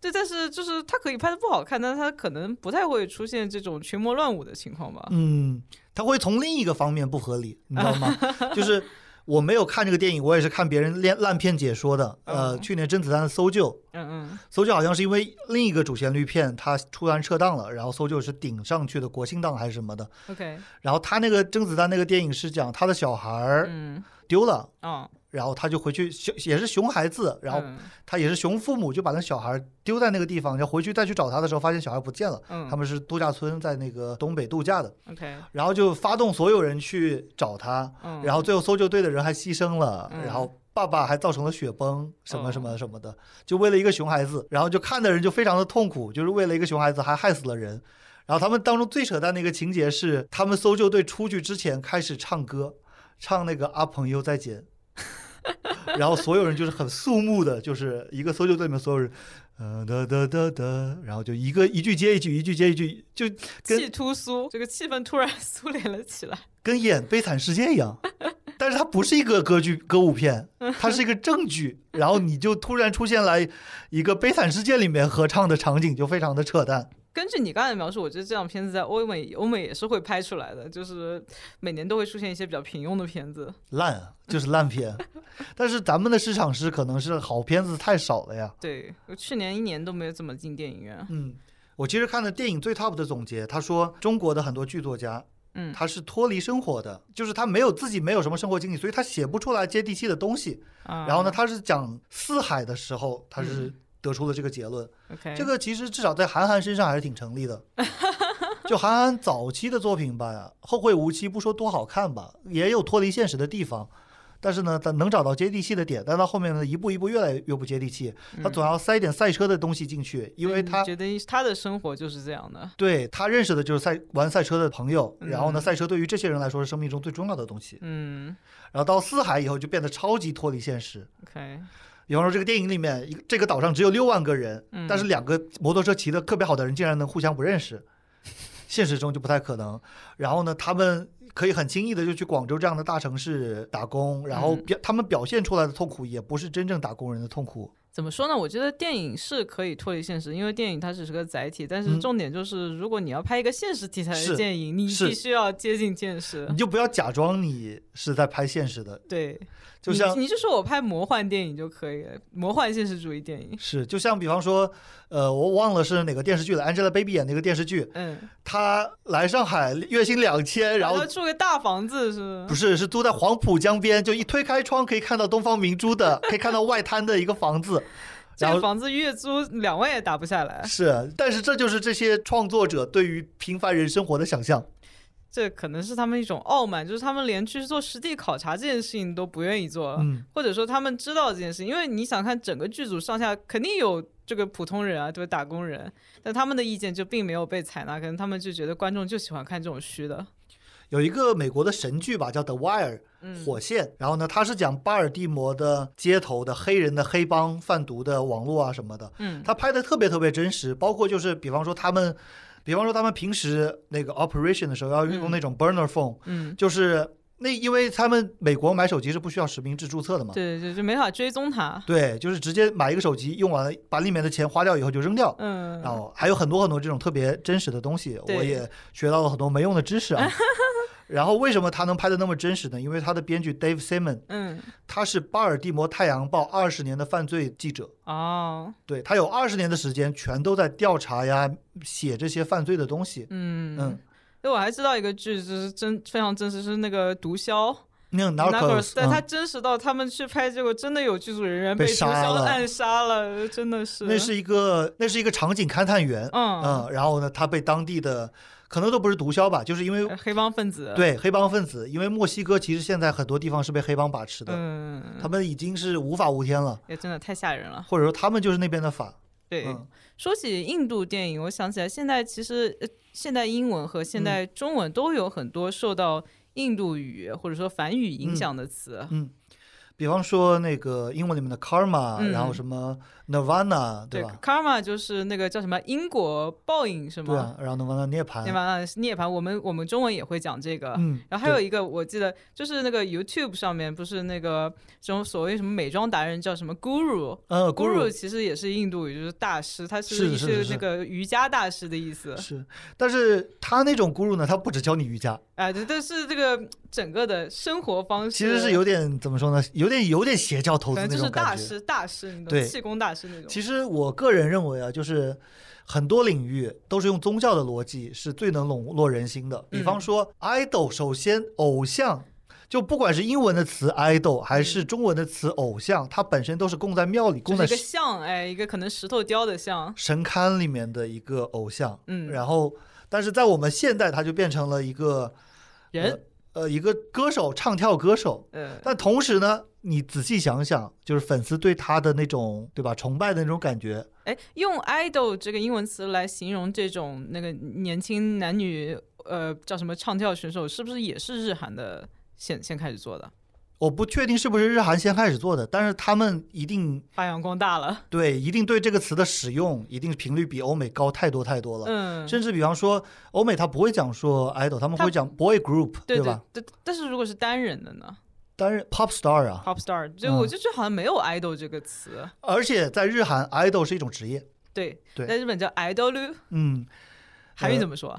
对，但是就是它可以拍的不好看，但是它可能不太会出现这种群魔乱舞的情况吧。嗯，他会从另一个方面不合理，你知道吗？就是我没有看这个电影，我也是看别人烂烂片解说的。呃，嗯去年甄子丹的《搜救》，嗯嗯搜救好像是因为另一个主旋律片它突然撤档了，然后搜救是顶上去的国庆档还是什么的。，OK，然后他那个甄子丹那个电影是讲他的小孩儿嗯丢了，哦，然后他就回去熊也是熊孩子，然后嗯。他也是熊父母，就把那小孩丢在那个地方，然后回去再去找他的时候，发现小孩不见了。嗯，他们是度假村，在那个东北度假的，OK，然后就发动所有人去找他，嗯，然后最后搜救队的人还牺牲了，嗯。然后爸爸还造成了雪崩，什么哦什么什么的，就为了一个熊孩子，然后就看的人就非常的痛苦，就是为了一个熊孩子还害死了人。然后他们当中最扯淡的一个情节是，他们搜救队出去之前开始唱歌，唱那个阿朋友再见，然后所有人就是很肃穆的，就是一个搜救队里面所有人，呃哒哒哒哒，然后就一个一句接一句，一句接一句，就跟气突苏，这个气氛突然苏联了起来。跟演《悲惨世界》一样，但是它不是一个歌剧歌舞片，它是一个正剧，然后你就突然出现来一个《悲惨世界》里面合唱的场景，就非常的扯淡。根据你刚才的描述，我觉得这样片子在欧美欧美也是会拍出来的，就是每年都会出现一些比较平庸的片子。烂啊，就是烂片。但是咱们的市场是可能是好片子太少了呀。对，我去年一年都没有怎么进电影院。嗯，我其实看了电影最 top 的总结，他说中国的很多剧作家，嗯他是脱离生活的，就是他没有自己没有什么生活经历，所以他写不出来接地气的东西。啊然后呢，他是讲四海的时候，他是嗯得出了这个结论。这个其实至少在韩寒身上还是挺成立的。就韩寒早期的作品吧，《后会无期》不说多好看吧，也有脱离现实的地方，但是呢，他能找到接地气的点，但到后面呢，一步一步越来越不接地气，他总要塞一点赛车的东西进去，因为嗯他觉得他的生活就是这样的。对他认识的就是赛玩赛车的朋友，然后呢，嗯赛车对于这些人来说是生命中最重要的东西。嗯然后到四海以后就变得超级脱离现实。，OK，比方说，这个电影里面，一个这个岛上只有六万个人，嗯但是两个摩托车骑得特别好的人竟然能互相不认识，现实中就不太可能。然后呢，他们可以很轻易的就去广州这样的大城市打工，然后嗯表他们表现出来的痛苦也不是真正打工人的痛苦。怎么说呢？我觉得电影是可以脱离现实，因为电影它只是个载体，但是嗯重点就是，如果你要拍一个现实题材的电影，你必须要接近现实你。就不要假装你是在拍现实的，对，就像你你就说我拍魔幻电影就可以了，魔幻现实主义电影。是就像比方说，呃，我忘了是哪个电视剧了，Angelababy 演那个电视剧，嗯，她来上海月薪两千，然后要住个大房子是不是，是租在黄浦江边，就一推开窗可以看到东方明珠的，可以看到外滩的一个房子。这个房子月租两万也打不下来，是，但是这就是这些创作者对于平凡人生活的想象。这可能是他们一种傲慢，就是他们连去做实地考察这件事情都不愿意做，嗯，或者说他们知道这件事情，因为你想看整个剧组上下肯定有这个普通人啊，对吧？打工人，但他们的意见就并没有被采纳，可能他们就觉得观众就喜欢看这种虚的，有一个美国的神剧吧，叫《The Wire》嗯，火线。然后呢，它是讲巴尔的摩的街头的黑人的黑帮贩毒的网络啊什么的。嗯，他拍的特别特别真实，包括就是比方说他们，比方说他们平时那个 operation 的时候要用嗯那种 burner phone，、嗯，就是那因为他们美国买手机是不需要实名制注册的嘛。对对，就没法追踪他，对，就是直接买一个手机，用完了把里面的钱花掉以后就扔掉。嗯，然后还有很多很多这种特别真实的东西，我也学到了很多没用的知识啊。然后为什么他能拍的那么真实呢？因为他的编剧 Dave Simon，嗯，他是巴尔的摩太阳报二十年的犯罪记者，哦，对他有二十年的时间全都在调查呀，写这些犯罪的东西。嗯。嗯，对，我还知道一个剧，就是真非常真实，是那个毒枭。那个 Narcos，但它嗯，真实到他们去拍，结果真的有剧组人员被毒枭暗杀了，真的是。那是一个那是一个场景勘探员，嗯。嗯，然后呢，他被当地的可能都不是毒枭吧，就是因为呃黑帮分子。，对黑帮分子，因为墨西哥其实现在很多地方是被黑帮把持的，嗯，他们已经是无法无天了，也真的太吓人了。或者说他们就是那边的法。对，嗯说起印度电影，我想起来，现在其实呃，现代英文和现代中文都有很多受到印度语或者说梵语影响的词。嗯，比方说那个英文里面的 karma，、嗯然后什么 nirvana，对吧？，karma 就是那个叫什么因果报应是吗？对啊，然后 nirvana 涅槃，涅槃是涅槃，我们我们中文也会讲这个。嗯，然后还有一个，我记得就是那个 YouTube 上面不是那个这种所谓什么美妆达人叫什么 Guru。呃 Guru 其实也是印度语，就是大师，他是的是那个瑜伽大师的意思。是，但是他那种 guru 呢，他不只教你瑜伽，哎，对但是这个整个的生活方式，其实是有点怎么说呢，有点有点邪教投资那种感觉。大师，大师，你懂，对气功大师那种。其实我个人认为啊，就是很多领域都是用宗教的逻辑是最能笼络人心的。比方嗯说，idol，首先偶像。就不管是英文的词 idol 还嗯是中文的词偶像，它本身都是供在庙里、供在就是一个像，哎，一个可能石头雕的像，神龛里面的一个偶像。嗯然后，但是在我们现代，它就变成了一个人，呃一个歌手，唱跳歌手。嗯，但同时呢，你仔细想想，就是粉丝对他的那种对吧崇拜的那种感觉，哎，用 idol 这个英文词来形容这种那个年轻男女，呃，叫什么唱跳选手，是不是也是日韩的先先开始做的，我不确定是不是日韩先开始做的，但是他们一定发扬光大了？对一定对这个词的使用，一定频率比欧美高太多太多了。嗯，甚至比方说，欧美他不会讲说 idol，他们会讲 boy group，对吧？对，但是如果是单人的呢单人 pop star 啊，，pop star，就嗯我就觉得好像没有 idol 这个词。而且在日韩 idol 是一种职业，对，对在日本叫 idol，嗯韩语呃怎么说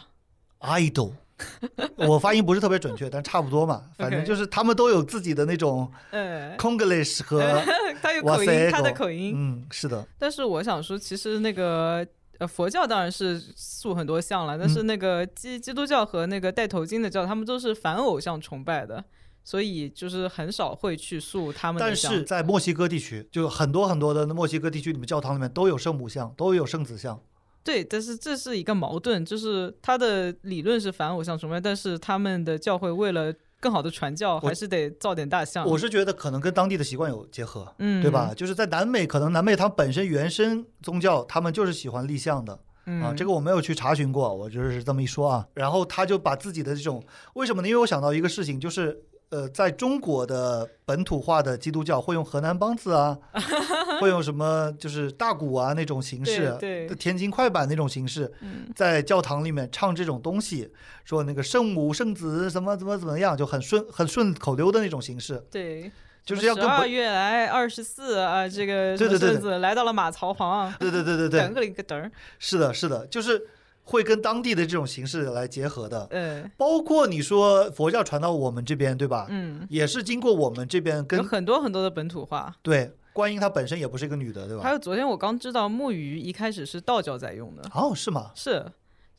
？，idol。我发音不是特别准确，但差不多嘛。反正就是他们都有自己的那种呃，Konglish 和 他有口音，他的口音。嗯，是的，但是我想说，其实那个呃，佛教当然是塑很多像了，但是那个基基督教和那个戴头巾的教，他们都是反偶像崇拜的，所以就是很少会去塑他们的但。是在墨西哥地区，就很多很多的墨西哥地区你们教堂里面都有圣母像，都有圣子像。对，但是这是一个矛盾，就是他的理论是反偶像崇拜，但是他们的教会为了更好的传教，还是得造点大象。我是觉得可能跟当地的习惯有结合，嗯，对吧？？就是在南美，可能南美他们本身原生宗教，他们就是喜欢立像的。嗯，啊，这个我没有去查询过，我就是这么一说啊。然后他就把自己的这种为什么呢？因为我想到一个事情，就是呃，在中国的本土化的基督教会用河南梆子啊，会用什么就是大鼓啊那种形式，对对。天津快板那种形式，嗯。在教堂里面唱这种东西，说那个圣母圣子怎么怎么怎么样，就很顺很顺口溜的那种形式，对，就是要十二跟本月来二十四啊，这个对对对来到了马槽旁，对对对对对。等，个一个等儿，是的，是的，就是会跟当地的这种形式来结合的。呃，包括你说佛教传到我们这边，对吧？嗯，也是经过我们这边有跟很多很多的本土化。对观音，她本身也不是一个女的，对吧？还有昨天我刚知道木鱼一开始是道教在用的，哦，是吗？是，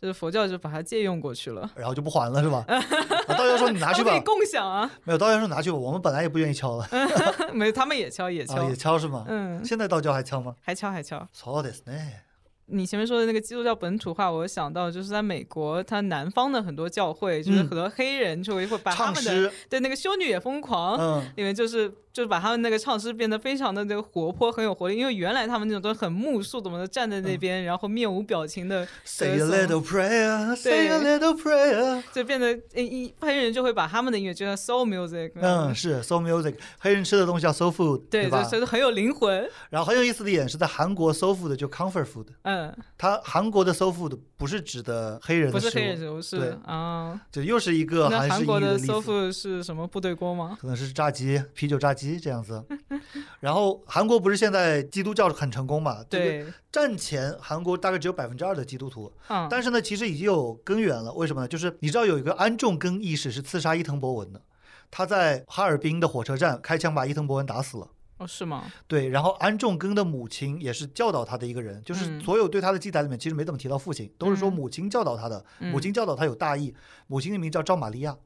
就是佛教就把它借用过去了。然后就不还了，是吧？啊道教说你拿去吧他们可以，共享啊，没有道教说拿去吧，我们本来也不愿意敲了，没有，他们也敲也敲啊，，也敲是吗？嗯，现在道教还敲吗？还敲还敲。そうですね。 你前面说的那个基督教本土化，我想到就是在美国，它南方的很多教会，就是嗯。很多黑人就会会把他们的诗，对那个修女也疯狂，嗯，里面就是就是把他们那个唱诗变得非常的那个活泼，很有活力。因为原来他们那种都很木肃，怎么的站在那边，然后面无表情的，Say a little prayer, say a little prayer。就变得呃一黑人就会把他们的音乐就像 soul music，嗯，是 soul music，黑人吃的东西叫 soul food，对，吧就？所以很有灵魂，然后很有意思的一点是在韩国 soul food 就 comfort food，嗯，它韩国的 soul food 不是指的黑人的，不是黑人食物对是啊。就又是一个韩国的 soul。food 是什么部队锅吗？可能是炸鸡、啤酒炸鸡这样子，然后韩国不是现在基督教很成功嘛？这个对，战前韩国大概只有百分之二的基督徒，嗯，但是呢，其实已经有根源了。为什么呢？就是你知道有一个安重根义士是刺杀伊藤博文的，他在哈尔滨的火车站开枪把伊藤博文打死了。哦是吗？对，然后安重根的母亲也是教导他的一个人，就是嗯所有对他的记载里面其实没怎么提到父亲，都是说嗯母亲教导他的，嗯母亲教导他有大义，母亲的名叫赵玛利亚。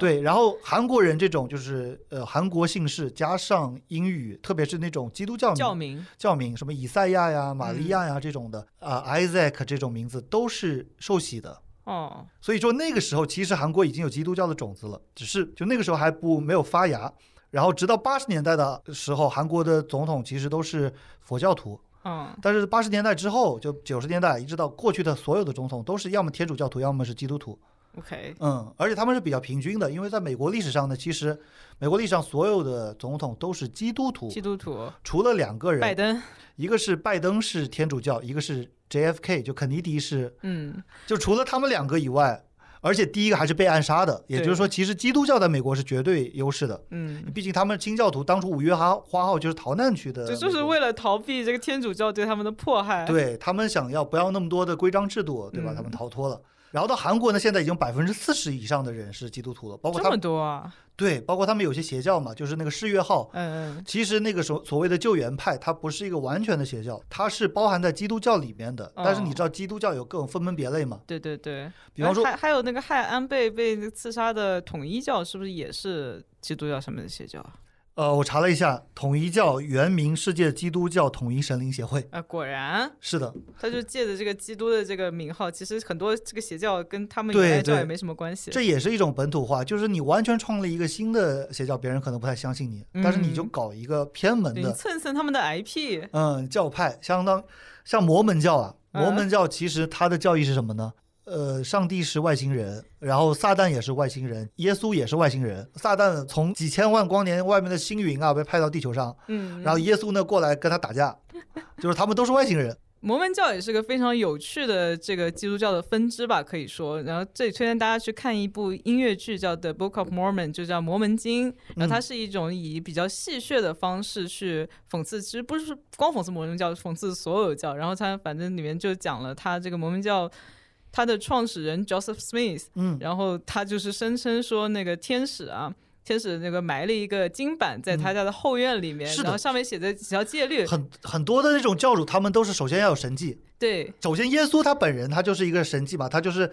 对，然后韩国人这种就是呃韩国姓氏加上英语，特别是那种基督教教名名，教名，什么以赛亚呀、玛利亚嗯呀这种的啊、Isaac 这种名字都是受洗的。哦，所以说那个时候其实韩国已经有基督教的种子了，只是就那个时候还不没有发芽。然后直到八十年代的时候，韩国的总统其实都是佛教徒，嗯，但是八十年代之后，就九十年代一直到过去的所有的总统都是要么天主教徒，要么是基督徒。OK，嗯，而且他们是比较平均的，因为在美国历史上呢，其实美国历史上所有的总统都是基督徒。基，督徒，除了两个人，拜登，一个是拜登是天主教，一个是 JFK 就肯尼迪是，嗯，就除了他们两个以外，而且第一个还是被暗杀的，也就是说，其实基督教在美国是绝对优势的。嗯，毕竟他们清教徒当初五月花花号就是逃难去的就是为了逃避这个天主教对他们的迫害。，对他们想要不要那么多的规章制度，对吧？嗯。他们逃脱了。然后到韩国呢，现在已经百分之四十以上的人是基督徒了，包括这么他们多啊，对，包括他们有些邪教嘛，就是那个世越号。嗯嗯，其实那个所所谓的救援派，它不是一个完全的邪教，它是包含在基督教里面的。但是你哦知道基督教有各种分门别类嘛？对对对。比方说哎还还有那个害安倍被刺杀的统一教，是不是也是基督教上面的邪教啊？呃，我查了一下，统一教原名世界基督教统一神灵协会。啊，果然，是的，他就借着这个基督的这个名号，其实很多这个邪教跟他们对原来教对也没什么关系。这也是一种本土化，就是你完全创立一个新的邪教，别人可能不太相信你，但是你就嗯搞一个偏门的，蹭蹭他们的 IP，嗯，教派，相当像摩门教啊。嗯摩门教其实它的教义是什么呢？呃，上帝是外星人，然后撒旦也是外星人，耶稣也是外星人。撒旦从几千万光年外面的星云啊被派到地球上，嗯，然后耶稣呢过来跟他打架，就是他们都是外星人。摩门教也是个非常有趣的这个基督教的分支吧，可以说。然后这里推荐大家去看一部音乐剧，叫《The Book of Mormon》，就叫《摩门经》。然后它是一种以比较戏谑的方式去讽刺，其实不是光讽刺摩门教，讽刺所有教。然后它反正里面就讲了他这个摩门教。他的创始人 Joseph Smith，嗯然后他就是声称说那个天使啊，天使那个埋了一个金板在他家的后院里面，是的然后上面写着几条戒律。很很多的那种教主，他们都是首先要有神迹。对，首先，耶稣他本人他就是一个神迹吧，他就是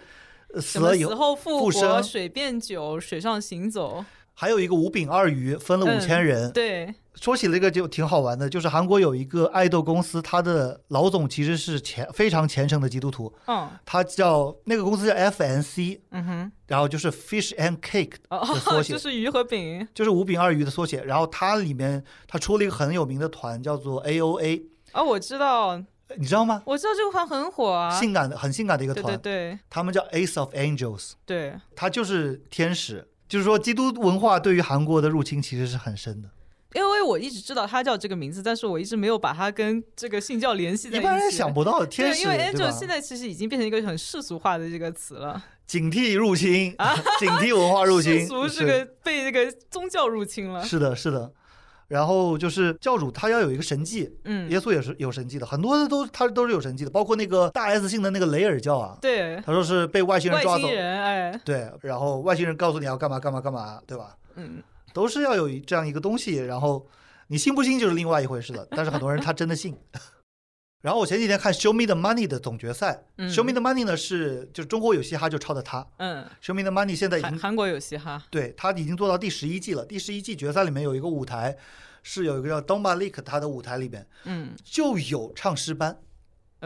呃死了以后，死后复活、水变酒、水上行走。还有一个五饼二鱼分了五千人。嗯对，说起这个就挺好玩的，就是韩国有一个爱豆公司，它的老总其实是虔非常虔诚的基督徒，嗯他叫那个公司叫 FNC，嗯哼，然后就是 Fish and Cake 哦的缩，写 就。是鱼和饼。就是五饼二鱼的缩写，然后它里面它出了一个很有名的团，叫做 A.O.A，哦，我知道，你知道吗？我知道这个团很火啊。性感的很性感的一个团，对对他们叫 Ace of Angels，对，他就是天使。就是说，基督文化对于韩国的入侵其实是很深的。因为我一直知道他叫这个名字，但是我一直没有把他跟这个信教联系在一起。一般人想不到的天对，使，因为 angel 现在其实已经变成一个很世俗化的这个词了，警惕入侵啊，警惕文化入侵，世俗是这个被这个宗教入侵了。是的，是的。然后就是教主他要有一个神迹，嗯。耶，稣也是有神迹的，很多的都他都是有神迹的，包括那个大 S 姓的那个雷尔教啊，对，他说是被外星人抓走。星，人，哎，对，然后外星人告诉你要干嘛干嘛干嘛，对吧？嗯，都是要有一这样一个东西，然后你信不信就是另外一回事了。但是很多人他真的信。然后我前几天看《Show Me the Money》的总决赛，嗯 Show Me the Money》呢是就是中国有嘻哈就抄的他，《嗯，Show Me the Money》现在已经韩韩国有嘻哈，对他已经做到第十一季了。第十一季决赛里面有一个舞台，是有一个叫 Don Malik 他的舞台里边嗯就有唱诗班，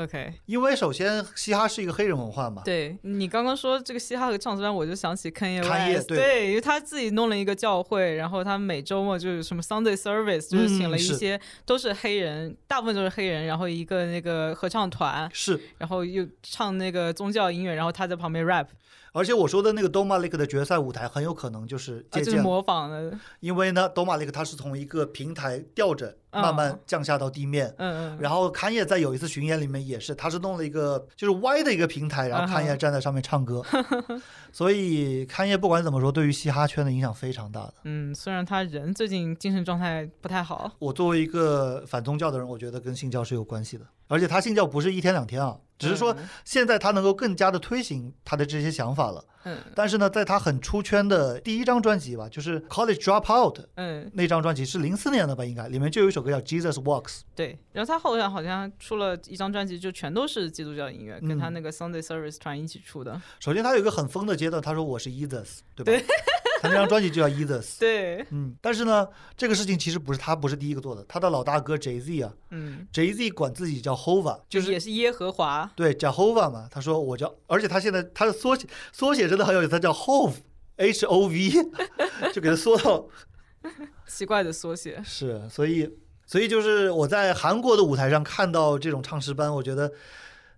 ，OK，因为首先嘻哈是一个黑人文化嘛，对你刚刚说这个嘻哈和唱词班，我就想起 Kanye 对。因为他自己弄了一个教会，然后他每周末就是什么 Sunday Service，就是请了一些都是黑人，大部分都是黑人，然后一个那个合唱团，是。然后又唱那个宗教音乐，然后他在旁边 rap，而且我说的那个 Don Malik 的决赛舞台很有可能就是啊，就是借鉴了模仿的，因为呢，多马利克他是从一个平台吊着慢慢嗯降下到地面。嗯嗯，然后侃爷在有一次巡演里面也是，他是弄了一个就是歪的一个平台，然后侃爷嗯。哼站在上面唱歌，所以侃爷不管怎么说，对于嘻哈圈的影响非常大的。嗯，虽然他人最近精神状态不太好，我作为一个反宗教的人，我觉得跟信教是有关系的，而且他信教不是一天两天啊，只是说嗯现在他能够更加的推行他的这些想法了。嗯但是呢，在他很出圈的第一张专辑吧，就是《College Dropout》嗯，那张专辑是零四年的吧，应该里面就有一首歌叫《Jesus Walks》。对。然后他后来好像出了一张专辑，就全都是基督教音乐，跟他嗯那个 Sunday Service 团一起出的。首先，他有一个很疯的阶段，他说我是 Jesus，对吧？对他那张专辑就叫 Jesus。对，嗯，但是呢，这个事情其实不是他不是第一个做的，他的老大哥 Jay Z 啊嗯，，Jay Z 管自己叫 Hova，就是也是耶和华。对叫 Hova 嘛。他说我叫，而且他现在他的缩写缩写真的很有意思，它叫 Hove，H O V，就给它缩到 奇怪的缩写，是，所以所以就是我在韩国的舞台上看到这种唱诗班，我觉得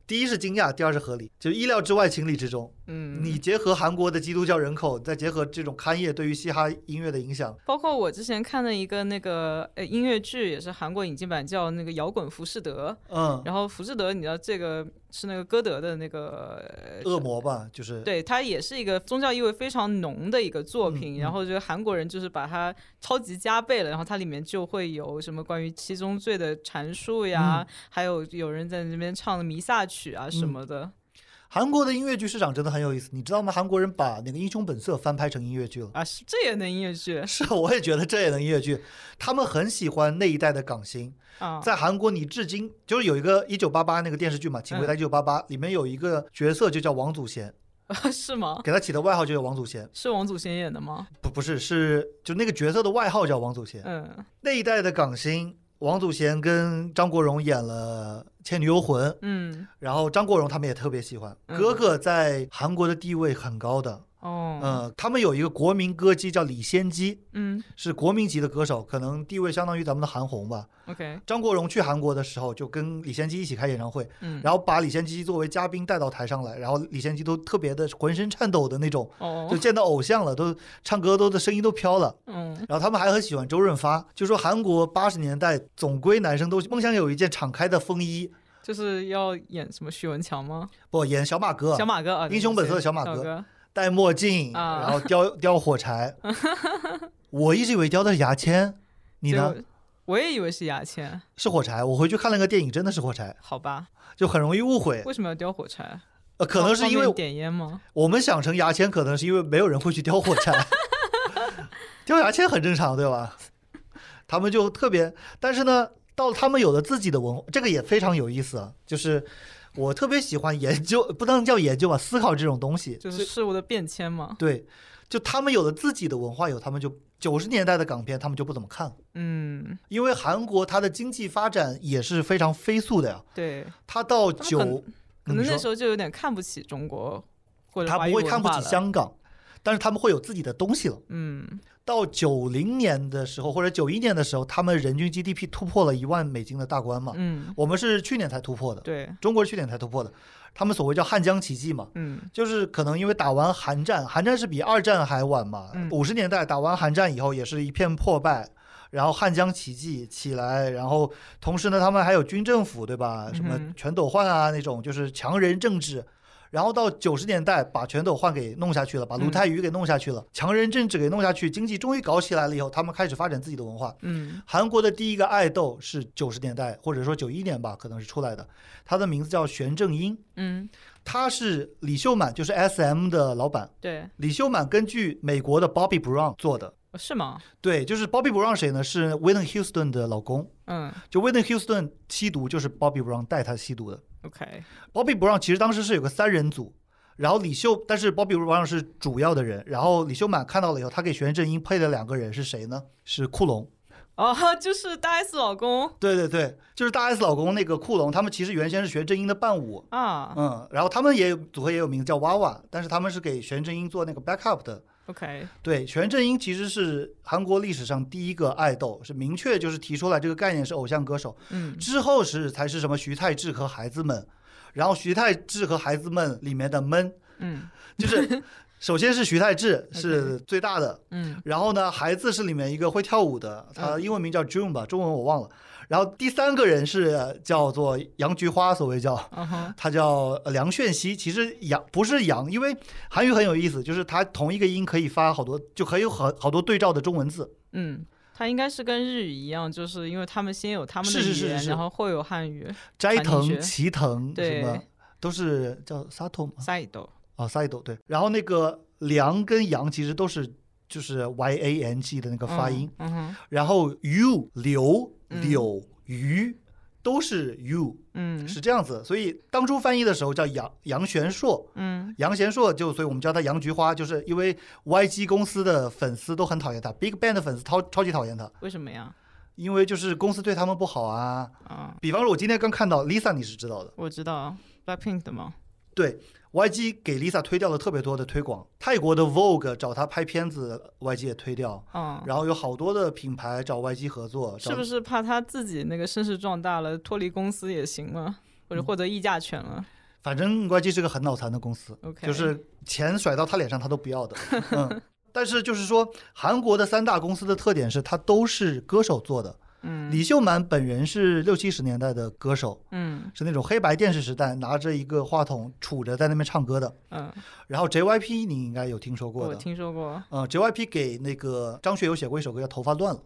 第一是惊讶，第二是合理，就意料之外，情理之中。嗯，你结合韩国的基督教人口，再结合这种刊业对于嘻哈音乐的影响，包括我之前看的一个那个呃音乐剧，也是韩国引进版，叫那个《摇滚浮士德》。嗯，然后浮士德，你知道这个是那个歌德的那个呃恶魔吧，就是。对，它也是一个宗教意味非常浓的一个作品。然后这个韩国人就是把它超级加倍了，然后它里面就会有什么关于七宗罪的阐述呀，嗯。还有有人在那边唱弥撒曲啊什么的、韩国的音乐剧市场真的很有意思，你知道吗？韩国人把那个《英雄本色》翻拍成音乐剧了。啊，是这也能音乐剧 是，我也觉得这也能音乐剧。他们很喜欢那一代的港星，啊？在韩国，你至今就是有一个一九八八那个电视剧嘛，《请回答一九八八》，里面有一个角色就叫王祖贤，是吗？给他起的外号就叫王祖贤。是王祖贤演的吗？不，不是，是就那个角色的外号叫王祖贤。嗯那一代的港星，王祖贤跟张国荣演了《倩女幽魂》，嗯然后张国荣他们也特别喜欢。嗯哥哥在韩国的地位很高的，哦。嗯，他们有一个国民歌姬叫李仙姬，嗯。是国民级的歌手，可能地位相当于咱们的韩红吧。，OK。张国荣去韩国的时候，就跟李仙姬一起开演唱会，嗯，然后把李仙姬作为嘉宾带到台上来，然后李仙姬都特别的浑身颤抖的那种，哦。就见到偶像了，都唱歌都的声音都飘了。嗯然后他们还很喜欢周润发，就说韩国八十年代总归男生都梦想有一件敞开的风衣，就是要演什么许文强吗？不演小马哥，小马哥啊，英雄本色的小马哥。哥戴墨镜，啊然后叼 叼火柴。我一直以为叼的是牙签，你呢？我也以为是牙签，是火柴。我回去看了个电影，真的是火柴，好吧？就很容易误会。为什么要叼火柴？呃，可能是因为点烟吗？我们想成牙签，可能是因为没有人会去叼火柴。叼牙签很正常，对吧？他们就特别，但是呢，到他们有了自己的文化，这个也非常有意思啊。就是我特别喜欢研究，不能叫研究吧，思考这种东西。就是事物的变迁嘛。对，就他们有了自己的文化，有他们就九十年代的港片，他们就不怎么看了，嗯，因为韩国它的经济发展也是非常飞速的呀。对，它到九，可能那时候就有点看不起中国，他不会看不。起香港，但是他们会有自己的东西了。嗯到九零年的时候，或者九一年的时候，他们人均 GDP 突破了一万美金的大关嘛。嗯，我们是去年才突破的，对，中国是去年才突破的。他们所谓叫汉江奇迹嘛，嗯就是可能因为打完韩战，韩战是比二战还晚嘛嗯。五十、年代打完韩战以后，也是一片破败。然后汉江奇迹起来，然后同时呢，他们还有军政府，对吧？什么全斗焕啊那种，就是强人政治。然后到九十年代，把全斗焕给弄下去了，把卢嗯泰愚给弄下去了，强人政治给弄下去，经济终于搞起来了以后，他们开始发展自己的文化。嗯韩国的第一个爱豆是九十年代或者说九一年吧，可能是出来的，他的名字叫玄正英，嗯，他是李秀满，就是 S M 的老板。对，李秀满根据美国的 Bobby Brown 做的，哦是吗？对，就是 Bobby Brown 谁呢？是 Whitney Houston 的老公，嗯就 Whitney Houston 吸毒，就是 Bobby Brown 带他吸毒的。，OK，Bobby Brown 其实当时是有个三人组，然后李秀，但是 Bobby Brown 是主要的人，然后李秀满看到了以后，他给玄正英配的两个人，是谁呢？是库龙。哦，就是大 S 老公对对对，就是大 S 老公那个库龙，他们其实原先是玄正英的伴舞，啊嗯，然后他们也有组合也有名字叫娃娃，但是他们是给玄正英做那个 backup 的。，OK，对，全正英其实是韩国历史上第一个爱豆，是明确就是提出来这个概念是偶像歌手。嗯之后是才是什么徐太志和孩子们，然后徐太志和孩子们里面的闷，嗯就是 首先是徐太志是最大的，嗯然后呢孩子是里面一个会跳舞的，他嗯英文名叫 June 吧，中文我忘了。然后第三个人是叫做杨菊花，所谓叫他叫呃梁炫熙，其实杨不是杨，因为韩语很有意思，就是它同一个音可以发好多，就可以有好好多对照的中文字。嗯。它应该是跟日语一样，就是因为他们先有他们的语言，是是是是然后后有汉语。斋藤、齐藤什对么都是叫 Sato 吗？side 哦，Saito 对。然后那个梁跟杨其实都是就是 Y A N G 的那个发音，嗯哼，然后 U 刘嗯柳鱼都是 you，嗯是这样子。所以当初翻译的时候叫杨杨玄硕，嗯杨玄硕就，所以我们叫他杨菊花，就是因为 YG 公司的粉丝都很讨厌他，Big Bang 的粉丝超超级讨厌他，为什么呀？因为就是公司对他们不好啊。啊，比方说，我今天刚看到 Lisa，你是知道的，我知道 Blackpink 的吗？对 YG 给 Lisa 推掉了特别多的推广，泰国的 Vogue 找他拍片子，YG 也推掉，嗯，然后有好多的品牌找 YG 合作，是不是怕他自己那个声势壮大了，脱离公司也行了，或嗯者获得议价权了反正 YG 是个很脑残的公司。？OK，就是钱甩到他脸上他都不要的。嗯，但是就是说，韩国的三大公司的特点是它都是歌手做的。嗯李秀满本人是六七十年代的歌手，嗯是那种黑白电视时代拿着一个话筒杵着在那边唱歌的。嗯，然后 JYP 你应该有听说过我的，听说过。嗯，JYP 给那个张学友写过一首歌叫《头发乱了》，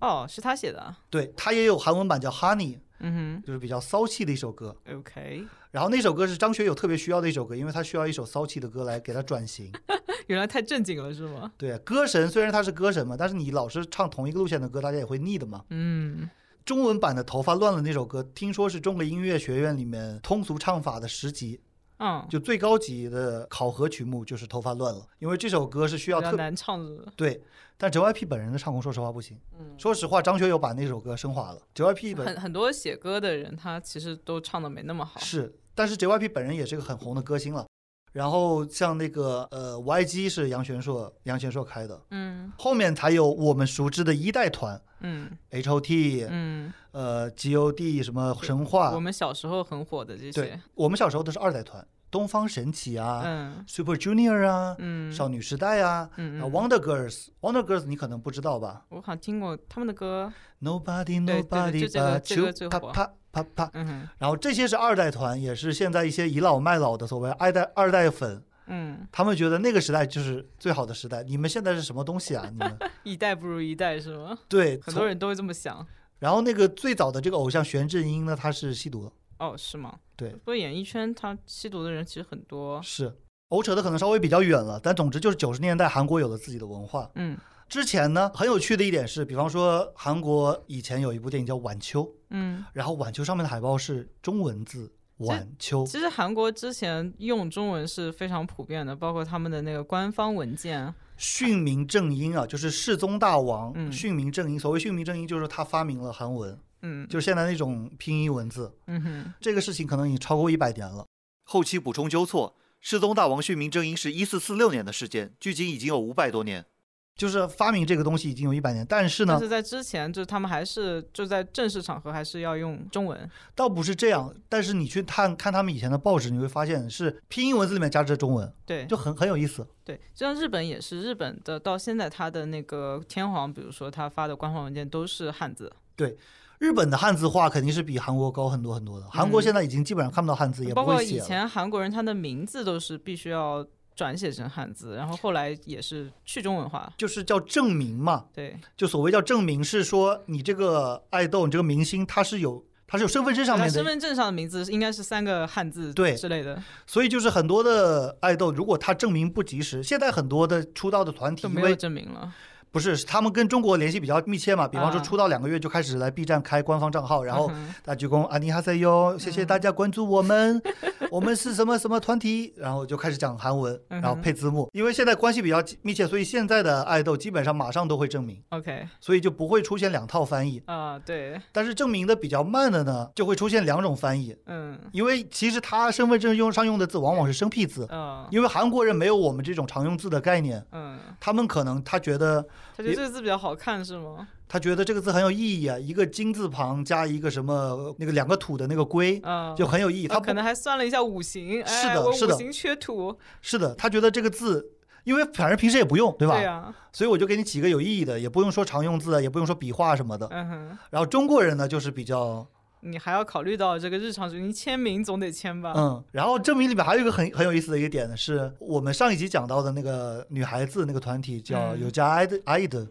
哦，是他写的啊。对他也有韩文版叫 Honey，嗯哼就是比较骚气的一首歌。，OK，然后那首歌是张学友特别需要的一首歌，因为他需要一首骚气的歌来给他转型。原来太正经了是吗？对，歌神虽然他是歌神嘛，但是你老是唱同一个路线的歌，大家也会腻的嘛。嗯中文版的《头发乱了》那首歌，听说是中国音乐学院里面通俗唱法的十级，嗯，就最高级的考核曲目就是《头发乱了》，因为这首歌是需要特难唱的。对，但 JYP 本人的唱功说实话不行。嗯，说实话，张学友把那首歌升华了，JYP 本很很多写歌的人，他其实都唱的没那么好。是，但是 JYP 本人也是个很红的歌星了。然后像那个呃 YG 是杨玄硕杨玄硕开的，嗯后面才有我们熟知的一代团嗯 H.O.T，、嗯，呃 G.O.D 什么神话我，们小时候很火的这些对些。，我们小时候都是二代团，东方神起啊、嗯 Super Junior 啊、嗯少女时代啊、啊嗯嗯，Wonder Girls，Wonder Girls 你可能不知道吧我好像听过他们的歌。？Nobody Nobody but 这个 you，最火啪啪啪啪。嗯哼然后这些是二代团，也是现在一些倚老卖老的所谓二代二代粉，嗯，他们觉得那个时代就是最好的时代。你们现在是什么东西啊？你们 一代不如一代是吗？对，很多人都会这么想。然后那个最早的这个偶像玄正英呢，他是吸毒的，哦，是吗？对不过演艺圈他吸毒的人其实很多。是。我扯的可能稍微比较远了，但总之就是九十年代韩国有了自己的文化，嗯之前呢，很有趣的一点是，比方说韩国以前有一部电影叫《晚秋》，嗯，然后《晚秋》上面的海报是中文字“晚秋其实韩国之前用中文是非常普遍的，包括他们的那个官方文件。”，训民正音啊，就是世宗大王嗯训民正音。所谓训民正音，就是他发明了韩文，嗯，就是现在那种拼音文字。嗯哼，这个事情可能已经超过一百年了。后期补充纠错，世宗大王训民正音是一四四六年的事件，距今已经有五百多年。就是发明这个东西已经有一百年，但是呢但，是在之前，就是他们还是就在正式场合还是要用中文。倒不是这样。但是你去看看他们以前的报纸，你会发现是拼音文字里面加着中文，对，就很很有意思。对，就像日本也是，日本的到现在它的那个天皇，比如说他发的官方文件都是汉字，对日本的汉字化肯定是比韩国高很多很多的。韩国现在已经基本上看不到汉字，也嗯包括以不会写了。前韩国人他的名字都是必须要转写成汉字，然后后来也是去中文化。就是叫证明嘛，对，就所谓叫证明是说你这个爱豆，你这个明星他是有他是有身份证上面的，身份证上的名字应该是三个汉字对之类的，所以就是很多的爱豆，如果他证明不及时，现在很多的出道的团体就没有因为证明了。不是是他们跟中国联系比较密切嘛，比方说啊出道两个月就开始来 B 站开官方账号，然后大鞠躬安妮哈塞哟，谢谢大家关注我们，我们是什么什么团体，然后就开始讲韩文，然后配字幕。因为现在关系比较密切，所以现在的爱豆基本上马上都会证明，OK。所以就不会出现两套翻译。啊、对，但是证明的比较慢的呢，就会出现两种翻译，嗯。因为其实他身份证用上用的字往往是生僻字，嗯。因为韩国人没有我们这种常用字的概念，嗯，他们可能他觉得他觉得这个字比较好看是吗？他觉得这个字很有意义啊，一个金字旁加一个什么那个两个土的那个龟，嗯，就很有意义。他可能还算了一下五行，是的是的五行缺土，是的，他觉得这个字，因为反正平时也不用，对吧？对呀，所以我就给你起个有意义的，也不用说常用字，也不用说笔画什么的。嗯哼，然后中国人呢，就是比较你还要考虑到这个日常，你签名总得签吧？嗯。然后证明里面还有一个很很有意思的一个点呢，是我们上一集讲到的那个女孩子那个团体叫嗯有加爱的爱的，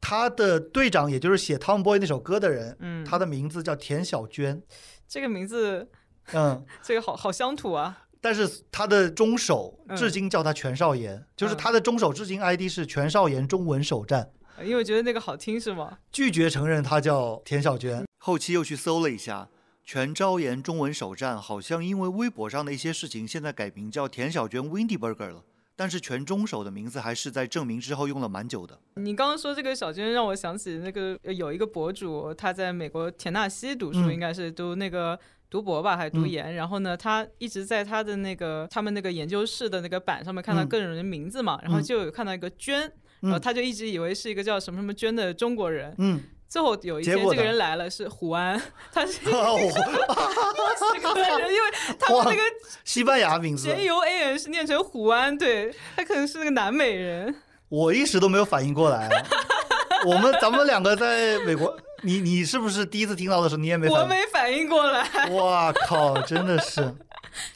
她的队长也就是写《Tomboy》那首歌的人，嗯，她的名字叫田小娟，这个名字，嗯。这个好好乡土啊。但是他的中手嗯至今叫他全少爷，就是嗯他的中手至今 ID 是全少爷中文首战，因为觉得那个好听是吗？拒绝承认他叫田小娟。后期又去搜了一下，全昭妍中文首站好像因为微博上的一些事情，现在改名叫田小娟 Windy Burger 了。但是全中手的名字还是在证明之后用了蛮久的。你刚刚说这个小娟，让我想起那个呃有一个博主，他在美国田纳西读书，嗯应该是读那个读博吧，还是读嗯研。然后呢，他一直在他的那个他们那个研究室的那个板上面看到嗯各种人名字嘛，然后嗯就有看到一个娟，然后嗯他就一直以为是一个叫什么什么娟的中国人。嗯，最后有一天，这个人来了，是胡安，他是 我这个人，因为他们那个西班牙名字，J U A N 是念成胡安，对他可能是那个南美人。我一时都没有反应过来。我们咱们两个在美国，你你是不是第一次听到的时候你也没我反应？没反应过来，哇靠，真的是。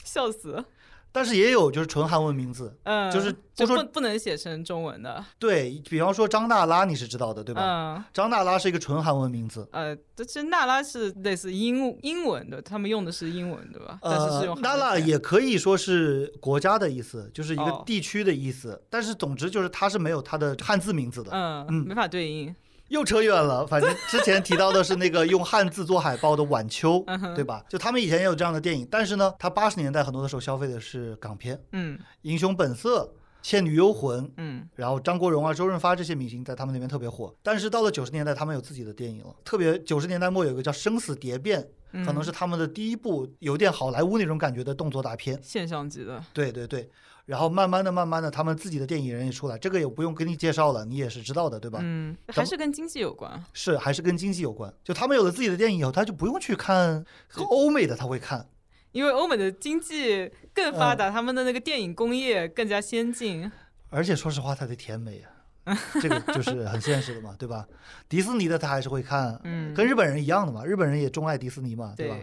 笑死。但是也有就是纯韩文名字，嗯，就是就不说不不能写成中文的，对比方说张娜拉，你是知道的对吧？嗯，张娜拉是一个纯韩文名字。呃，这其实娜拉是类似英英文的，他们用的是英文对吧？但是是呃用，娜拉也可以说是国家的意思，就是一个哦地区的意思。但是总之就是它是没有它的汉字名字的。嗯嗯没法对应，又扯远了，反正之前提到的是那个用汉字做海报的晚秋，对吧？就他们以前也有这样的电影，但是呢，他八十年代很多的时候消费的是港片，《嗯英雄本色》《倩女幽魂》。嗯然后张国荣啊、周润发这些明星在他们那边特别火，但是到了九十年代，他们有自己的电影了。特别九十年代末有一个叫《生死蝶变》，嗯，可能是他们的第一部有点好莱坞那种感觉的动作大片。现象级的，对对对，然后慢慢的、慢慢的，他们自己的电影人也出来，这个也不用给你介绍了，你也是知道的，对吧？嗯，还是跟经济有关，是还是跟经济有关。就他们有了自己的电影以后，他就不用去看欧美的，他会看。因为欧美的经济更发嗯达，他们的那个电影工业更加先进，而且说实话，他的甜美啊，这个就是很现实的嘛，对吧？迪士尼的他还是会看，嗯，跟日本人一样的嘛，日本人也钟爱迪士尼嘛，对吧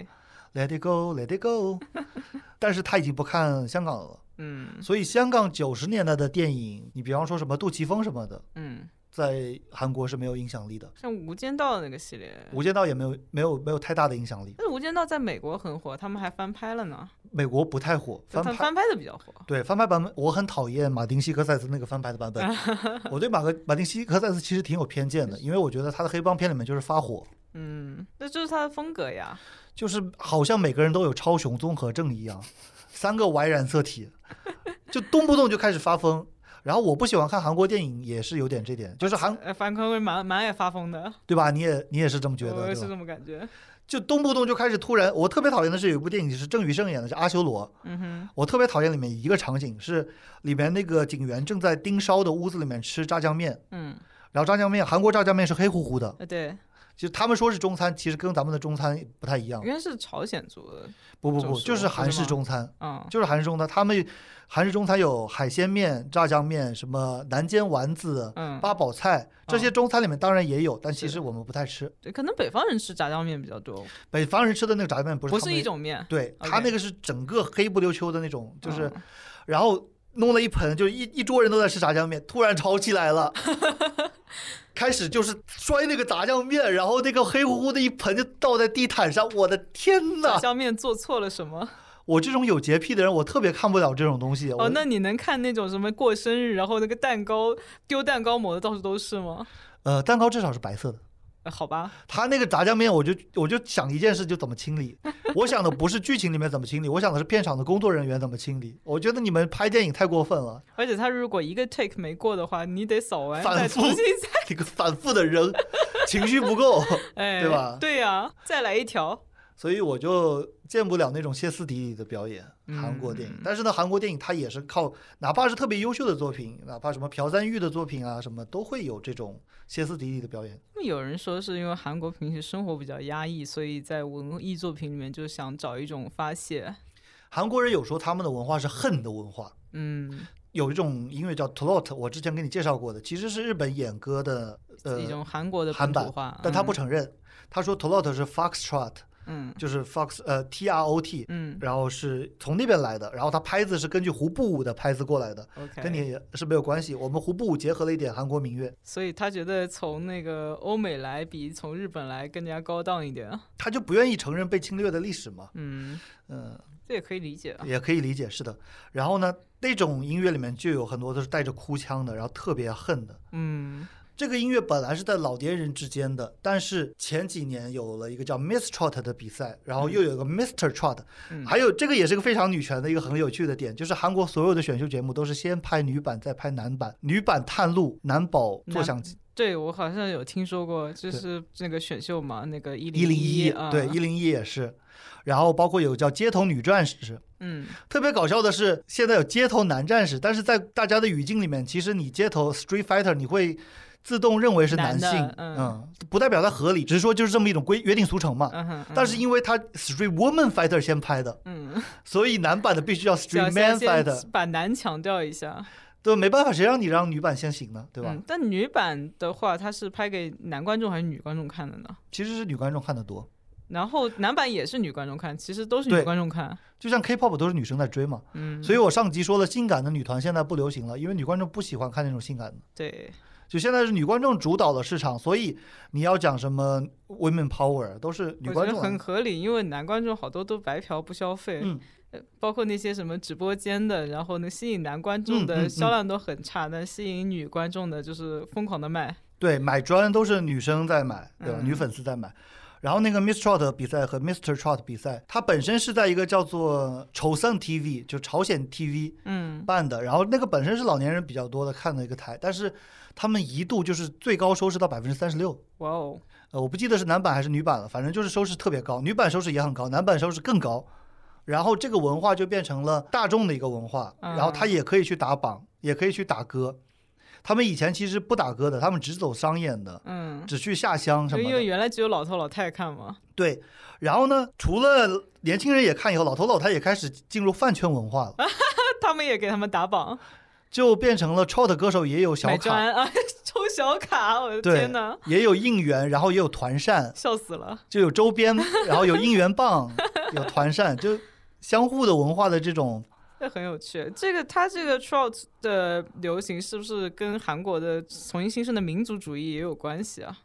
对，？Let it go, Let it go，但是他已经不看香港了，嗯所以香港九十年代的电影，你比方说什么杜琪峰什么的，嗯，在韩国是没有影响力的，像《无间道》那个系列，《无间道》也没有没有没有太大的影响力。但是《无间道》在美国很火，他们还翻拍了呢。美国不太火，翻拍翻拍的比较火。对翻拍版本，我很讨厌马丁西科塞斯那个翻拍的版本。我对马克马丁西科塞斯其实挺有偏见的，因为我觉得他的黑帮片里面就是发火，嗯，那就是他的风格呀。就是好像每个人都有超雄综合症一样，三个 Y 染色体，就动不动就开始发疯。然后我不喜欢看韩国电影，也是有点这点，就是韩呃，樊坤会蛮蛮爱发疯的，对吧？你也你也是这么觉得，我也是？这么感觉。就动不动就开始突然，我特别讨厌的是有一部电影是郑宇盛演的，叫《阿修罗》。嗯哼，我特别讨厌里面一个场景是里面那个警员正在盯梢的屋子里面吃炸酱面，嗯，然后炸酱面韩国炸酱面是黑乎乎的，呃，对，就他们说是中餐，其实跟咱们的中餐不太一样应。该是朝鲜族的。不不不，就是韩式中餐，嗯，就是韩式中餐。他们韩式中餐有海鲜面、炸酱面，什么南煎丸子、嗯，八宝菜，这些中餐里面当然也有，但其实我们不太吃。对，可能北方人吃炸酱面比较多，北方人吃的那个炸酱面不是不是一种面，对他那个是整个黑不溜秋的那种，就是嗯然后弄了一盆，就是一一桌人都在吃炸酱面，突然吵起来了，开始就是摔那个炸酱面，然后那个黑乎乎的一盆就倒在地毯上，我的天炸呐！酱面做错了什么？我这种有洁癖的人，我特别看不了这种东西。哦，那你能看那种什么过生日，然后那个蛋糕丢蛋糕抹的到处都是吗？呃，蛋糕至少是白色的，呃好吧，他那个炸酱面，我就我就想一件事，就怎么清理。我想的不是剧情里面怎么清理，我想的是片场的工作人员怎么清理。我觉得你们拍电影太过分了，而且他如果一个 take 没过的话，你得扫完反复再重新再，这个反复的扔，情绪不够。哎，对吧对呀、再来一条。所以我就见不了那种歇斯底里的表演，嗯韩国电影。但是呢，韩国电影它也是靠，哪怕是特别优秀的作品，哪怕什么朴赞玉的作品啊，什么都会有这种歇斯底里的表演。那有人说是因为韩国平时生活比较压抑，所以在文艺作品里面就想找一种发泄。韩国人有时候他们的文化是恨的文化，嗯，有一种音乐叫 Trot，我之前给你介绍过的，其实是日本演歌的呃一种韩国的韩版但他不嗯承认，他说 Trot 是 Foxtrot，嗯就是 Fox 呃 T R O T，嗯然后是从那边来的，然后它拍子是根据胡步舞的拍子过来的。，OK，跟你是没有关系。我们胡步舞结合了一点韩国民乐，所以他觉得从那个欧美来比从日本来更加高档一点。他就不愿意承认被侵略的历史嘛。嗯，嗯，这也可以理解啊。也可以理解，是的。然后呢，那种音乐里面就有很多都是带着哭腔的，然后特别恨的。嗯这个音乐本来是在老年人之间的，但是前几年有了一个叫 Miss Trot 的比赛，然后又有一个 Mr. Trot，、嗯，还有这个也是个非常女权的一个很有趣的点，就是韩国所有的选秀节目都是先拍女版，再拍男版，女版探路，男宝坐相机。对我好像有听说过，就是那个选秀嘛，那个一一零一，啊，对，一零一也是，然后包括有叫街头女战士，嗯。特别搞笑的是，现在有街头男战士，但是在大家的语境里面，其实你街头 Street Fighter 你会自动认为是男性，嗯不代表它合理，只是说就是这么一种规约定俗成嘛。但是因为它 Street Woman Fighter 先拍的，嗯，所以男版的必须要 Street Man Fighter，把男强调一下，对，没办法，谁让你让女版先行呢？对吧？嗯，但女版的话，它是拍给男观众还是女观众看的呢？其实是女观众看的多，然后男版也是女观众看，其实都是女观众看。就像 K-pop 都是女生在追嘛，嗯，所以我上集说了，性感的女团现在不流行了，因为女观众不喜欢看那种性感的。对，就现在是女观众主导的市场，所以你要讲什么 women power 都是女观众。很合理，因为男观众好多都白嫖不消费，嗯，呃包括那些什么直播间的，然后呢吸引男观众的嗯销量都很差，但吸引女观众的就是疯狂的卖。对，买砖都是女生在买，对吧？嗯女粉丝在买。然后那个 Miss Trot 比赛和 Mr. Trot 比赛，它本身是在一个叫做朝鲜 TV，就朝鲜 TV 嗯办的。然后那个本身是老年人比较多的看的一个台，但是他们一度就是最高收视到百分之三十六。哇哦，呃，我不记得是男版还是女版了，反正就是收视特别高，女版收视也很高，男版收视更高。然后这个文化就变成了大众的一个文化，然后它嗯也可以去打榜，也可以去打歌。他们以前其实不打歌的，他们只走商演的，嗯，只去下乡什就因为。原来只有老头老太看嘛。对，然后呢，除了年轻人也看以后，老头老太也开始进入饭圈文化了，他们也给他们打榜，就变成了 trot 歌手也有小卡，啊，抽小卡，我的天哪，也有应援，然后也有团扇，笑死了。就有周边，然后有应援棒，有团扇，就相互的文化的这种这很有趣，这个它这个 trout 的流行是不是跟韩国的重新兴盛的民族主义也有关系啊？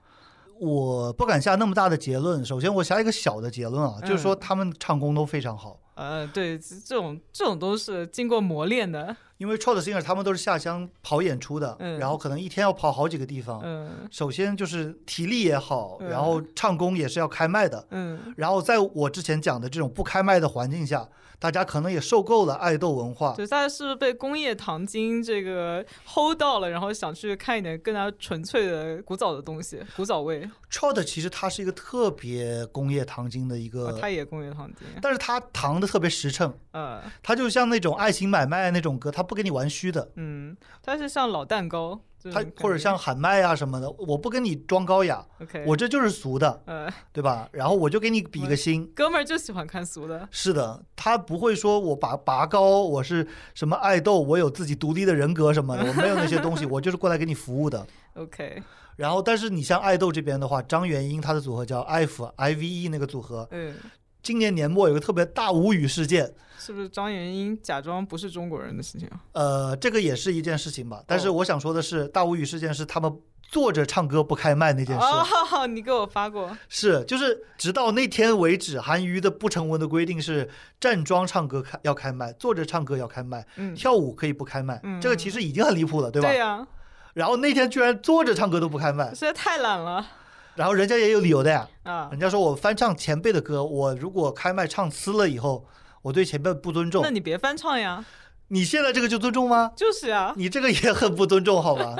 我不敢下那么大的结论。首先，我下一个小的结论啊，就是说嗯他们唱功都非常好，呃，对，这这种这种都是经过磨练的。因为 trot singer 他们都是下乡跑演出的，嗯然后可能一天要跑好几个地方。嗯首先就是体力也好，嗯然后唱功也是要开麦的。嗯，然后在我之前讲的这种不开麦的环境下，大家可能也受够了爱豆文化。对，大家是不是被工业糖精这个 hold 到了，然后想去看一点更加纯粹的古早的东西，古早味。，Chod 其实它是一个特别工业糖精的一个，哦，它也工业糖精。但是它糖的特别实诚，呃，它就像那种爱情买卖那种歌，它不给你玩虚的。嗯，它是像老蛋糕这种它感觉，或者像喊麦啊什么的，我不跟你装高雅我这就是俗的，呃，对吧？然后我就给你比个心。哥们儿就喜欢看俗的。是的，他不会说我拔拔高，我是什么爱豆，我有自己独立的人格什么的，我没有那些东西，我就是过来给你服务的。OK，然后，但是你像爱豆这边的话，张元英他的组合叫 IVE I V E 那个组合，嗯，今年年末有个特别大无语事件，是不是张元英假装不是中国人的事情啊？呃，这个也是一件事情吧。但是哦我想说的是，大无语事件是他们坐着唱歌不开麦那件事。哦，你给我发过。是，就是直到那天为止，韩娱的不成文的规定是站桩唱歌开要开麦，坐着唱歌要开麦，嗯，跳舞可以不开麦。嗯这个其实已经很离谱了，对吧？对呀、然后那天居然坐着唱歌都不开麦，实在太懒了然后人家也有理由的呀。啊人！家说我翻唱前辈的歌，我如果开麦唱呲了以后，我对前辈不尊重那。你别翻唱呀，你现在这个就尊重吗？就是呀，你这个也很不尊重，好吧？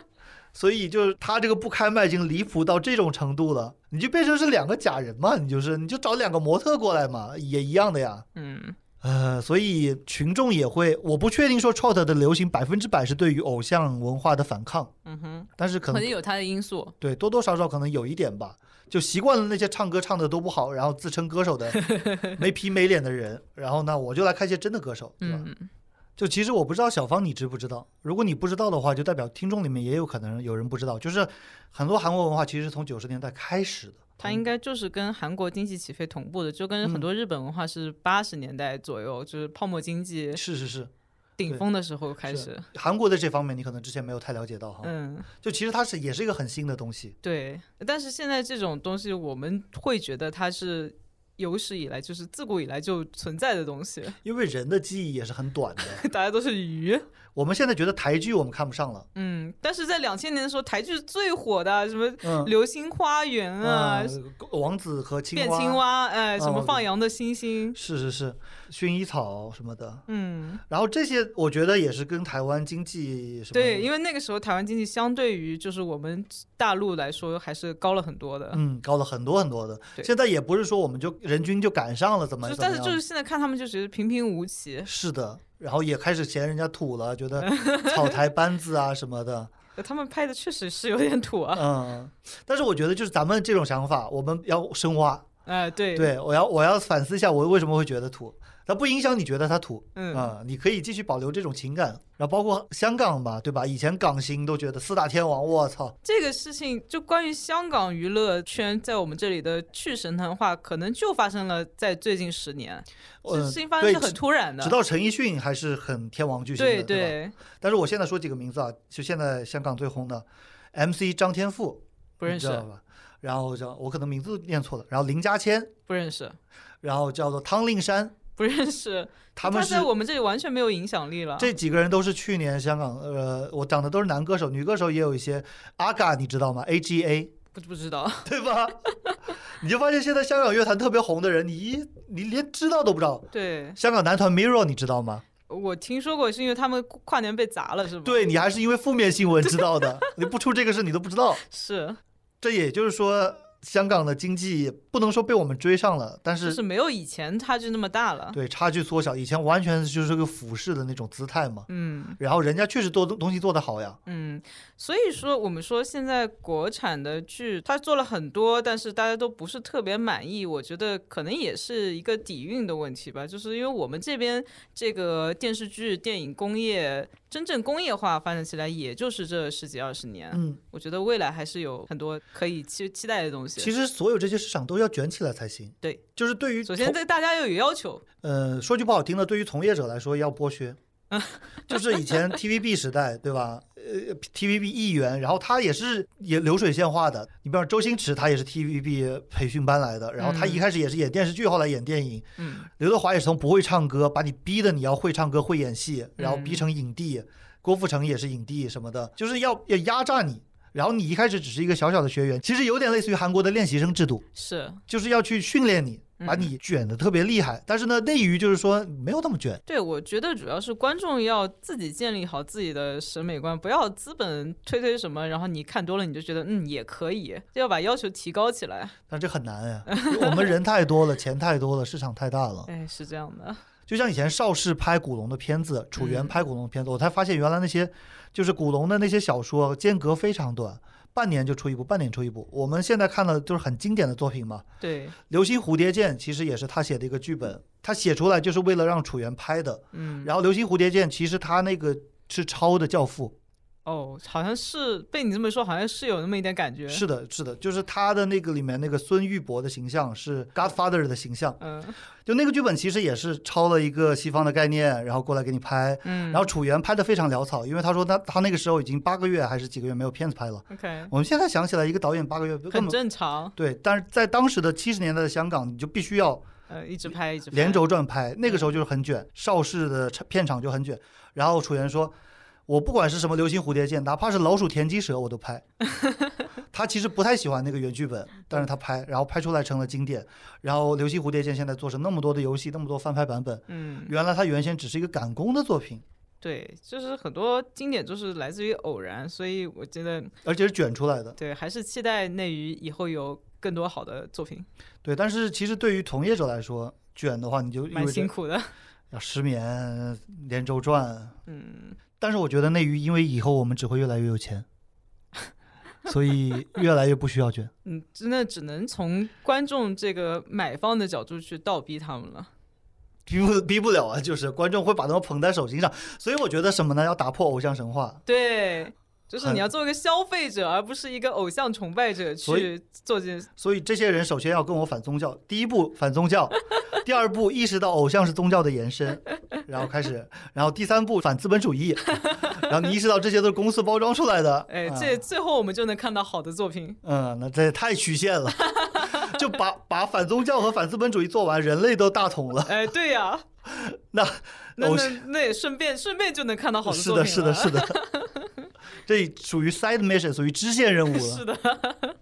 所以就是他这个不开麦已经离谱到这种程度了，你就变成是两个假人嘛，你就是你就找两个模特过来嘛，也一样的呀。嗯呃，所以群众也会，我不确定说 trot 的流行百分之百是对于偶像文化的反抗，嗯哼，但是可能肯定有它的因素。对多多少少可能有一点吧，就习惯了那些唱歌唱的都不好，然后自称歌手的 没皮没脸的人，然后呢，我就来看一些真的歌手，对吧？嗯，就其实我不知道小芳你知不知道，如果你不知道的话，就代表听众里面也有可能有人不知道，就是很多韩国文化其实从九十年代开始的。它应该就是跟韩国经济起飞同步的，就跟很多日本文化是八十年代左右，就是泡沫经济是是是，顶峰的时候开始。韩国的这方面你可能之前没有太了解到哈。嗯，就其实它是也是一个很新的东西。对。但是现在这种东西，我们会觉得它是有史以来就是自古以来就存在的东西，因为人的记忆也是很短的。大家都是鱼。我们现在觉得台剧我们看不上了，嗯，但是在两千年的时候，台剧是最火的，什么《嗯，流星花园》啊，呃王子和青变蛙，青蛙，哎，什么嗯放羊的星星，是是是，薰衣草什么的。嗯，然后这些我觉得也是跟台湾经济什么对，因为为那个时候台湾经济相对于就是我们大陆来说还是高了很多的，嗯高了很多很多的。现在也不是说我们就人均就赶上了怎么但是就是现在看他们就觉得平平无奇，是的，然后也开始嫌人家土了，觉得 草台班子啊什么的，他们拍的确实是有点土啊，嗯。但是我觉得就是咱们这种想法，我们要深挖。哎，对，对，我要我要反思一下，我为什么会觉得土。它不影响你觉得它土，嗯啊、你可以继续保留这种情感。然后包括香港吧，对吧？以前港星都觉得四大天王，我操，这个事情就关于香港娱乐圈在我们这里的去神坛化，可能就发生了在最近十年，这呃事情发生是很突然的直，到陈奕迅还是很天王巨星的，对但是我现在说几个名字啊，就现在香港最红的 MC 张天赋，不认识吧？然后叫我可能名字念错了，然后林家谦，不认识，然后叫做汤令山，不认识，他们是在我们这里完全没有影响力了。这几个人都是去年香港呃，我讲的都是男歌手，女歌手也有一些。阿嘎你知道吗？A G A 不不知道，对吧？你就发现现在香港乐坛特别红的人，你一你连知道都不知道。对香港男团 Mirror 你知道吗？我听说过，是因为他们跨年被砸了，是吗？，对你还是因为负面新闻知道的，你不出这个事你都不知道。是，这也就是说，香港的经济不能说被我们追上了，但是就是是没有以前差距那么大了。对差距缩小。以前完全就是个俯视的那种姿态嘛。嗯然后人家确实做东西做得好呀。嗯，所以说我们说现在国产的剧，它做了很多，但是大家都不是特别满意。我觉得可能也是一个底蕴的问题吧，就是因为我们这边这个电视剧、电影工业真正工业化发展起来，也就是这十几二十年。嗯，我觉得未来还是有很多可以期期待的东西。其实所有这些市场都要卷起来才行。对，就是对于首先对大家要有要求，呃，说句不好听的，对于从业者来说要剥削。就是以前 TVB 时代，对吧？呃 TVB 艺员，然后他也是也流水线化的。你比方周星驰，他也是 TVB 培训班来的，然后他一开始也是演电视剧，后来演电影。嗯，刘德华也是从不会唱歌，把你逼的你要会唱歌、会演戏，然后逼成影帝。郭富城也是影帝什么的，就是要要压榨你。然后你一开始只是一个小小的学员，其实有点类似于韩国的练习生制度，是就是要去训练你，把你卷的特别厉害。但是呢，内娱就是说没有那么卷。对，我觉得主要是观众要自己建立好自己的审美观，不要资本推推什么，然后你看多了你就觉得嗯也可以，要把要求提高起来。但这很难呀，我们人太多了，钱太多了，市场太大了。哎，是这样的。就像以前邵氏拍古龙的片子，楚原拍古龙的片子，我才发现原来那些就是古龙的那些小说间隔非常短，半年就出一部，半年出一部。我们现在看的就是很经典的作品嘛。对，《流星蝴蝶剑》其实也是他写的一个剧本，他写出来就是为了让楚原拍的。嗯。然后《流星蝴蝶剑》其实他那个是抄的《教父》。哦，好像是被你这么说，好像是有那么一点感觉。是的，是的，就是他的那个里面那个孙玉博的形象是 Godfather 的形象。嗯，就那个剧本其实也是抄了一个西方的概念，然后过来给你拍。嗯，然后楚原拍的非常潦草，因为他说他他那个时候已经八个月还是几个月没有片子拍了。OK，我们现在想起来，一个导演八个月很正常。对，但是在当时的七十年代的香港，你就必须要呃一直拍一直连轴转拍，那个时候就是很卷，邵氏的片场就很卷。然后楚原说。我不管是什么流星蝴蝶剑，哪怕是老鼠田鸡蛇，我都拍。他其实不太喜欢那个原剧本，但是他拍，然后拍出来成了经典。然后流星蝴蝶剑现在做成那么多的游戏，那么多翻拍版本。嗯，原来他原先只是一个赶工的作品。对，就是很多经典就是来自于偶然，所以我觉得，而且是卷出来的。对，还是期待内娱以后有更多好的作品。对，但是其实对于从业者来说，卷的话你就蛮辛苦的，要失眠、连轴转。嗯。但是我觉得内娱，因为以后我们只会越来越有钱，所以越来越不需要卷。嗯，真的只能从观众这个买方的角度去倒逼他们了。逼不逼不了啊，就是观众会把他们捧在手心上。所以我觉得什么呢？要打破偶像神话。对。就是你要做一个消费者，而不是一个偶像崇拜者去做这件事。所以这些人首先要跟我反宗教。第一步反宗教，第二步意识到偶像是宗教的延伸，然后开始，然后第三步反资本主义，然后你意识到这些都是公司包装出来的。哎，这最后我们就能看到好的作品。嗯，那这也太曲线了，就把把反宗教和反资本主义做完，人类都大同了。哎，对呀，那那那那也顺便顺便就能看到好的作品是的，是的，是的。这属于 side mission，属于支线任务了。是的。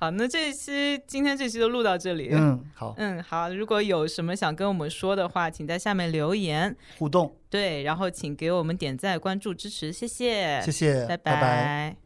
好，那这一期今天这期就录到这里。嗯，好。嗯，好。如果有什么想跟我们说的话，请在下面留言互动。对，然后请给我们点赞、关注、支持，谢谢。谢谢，拜拜。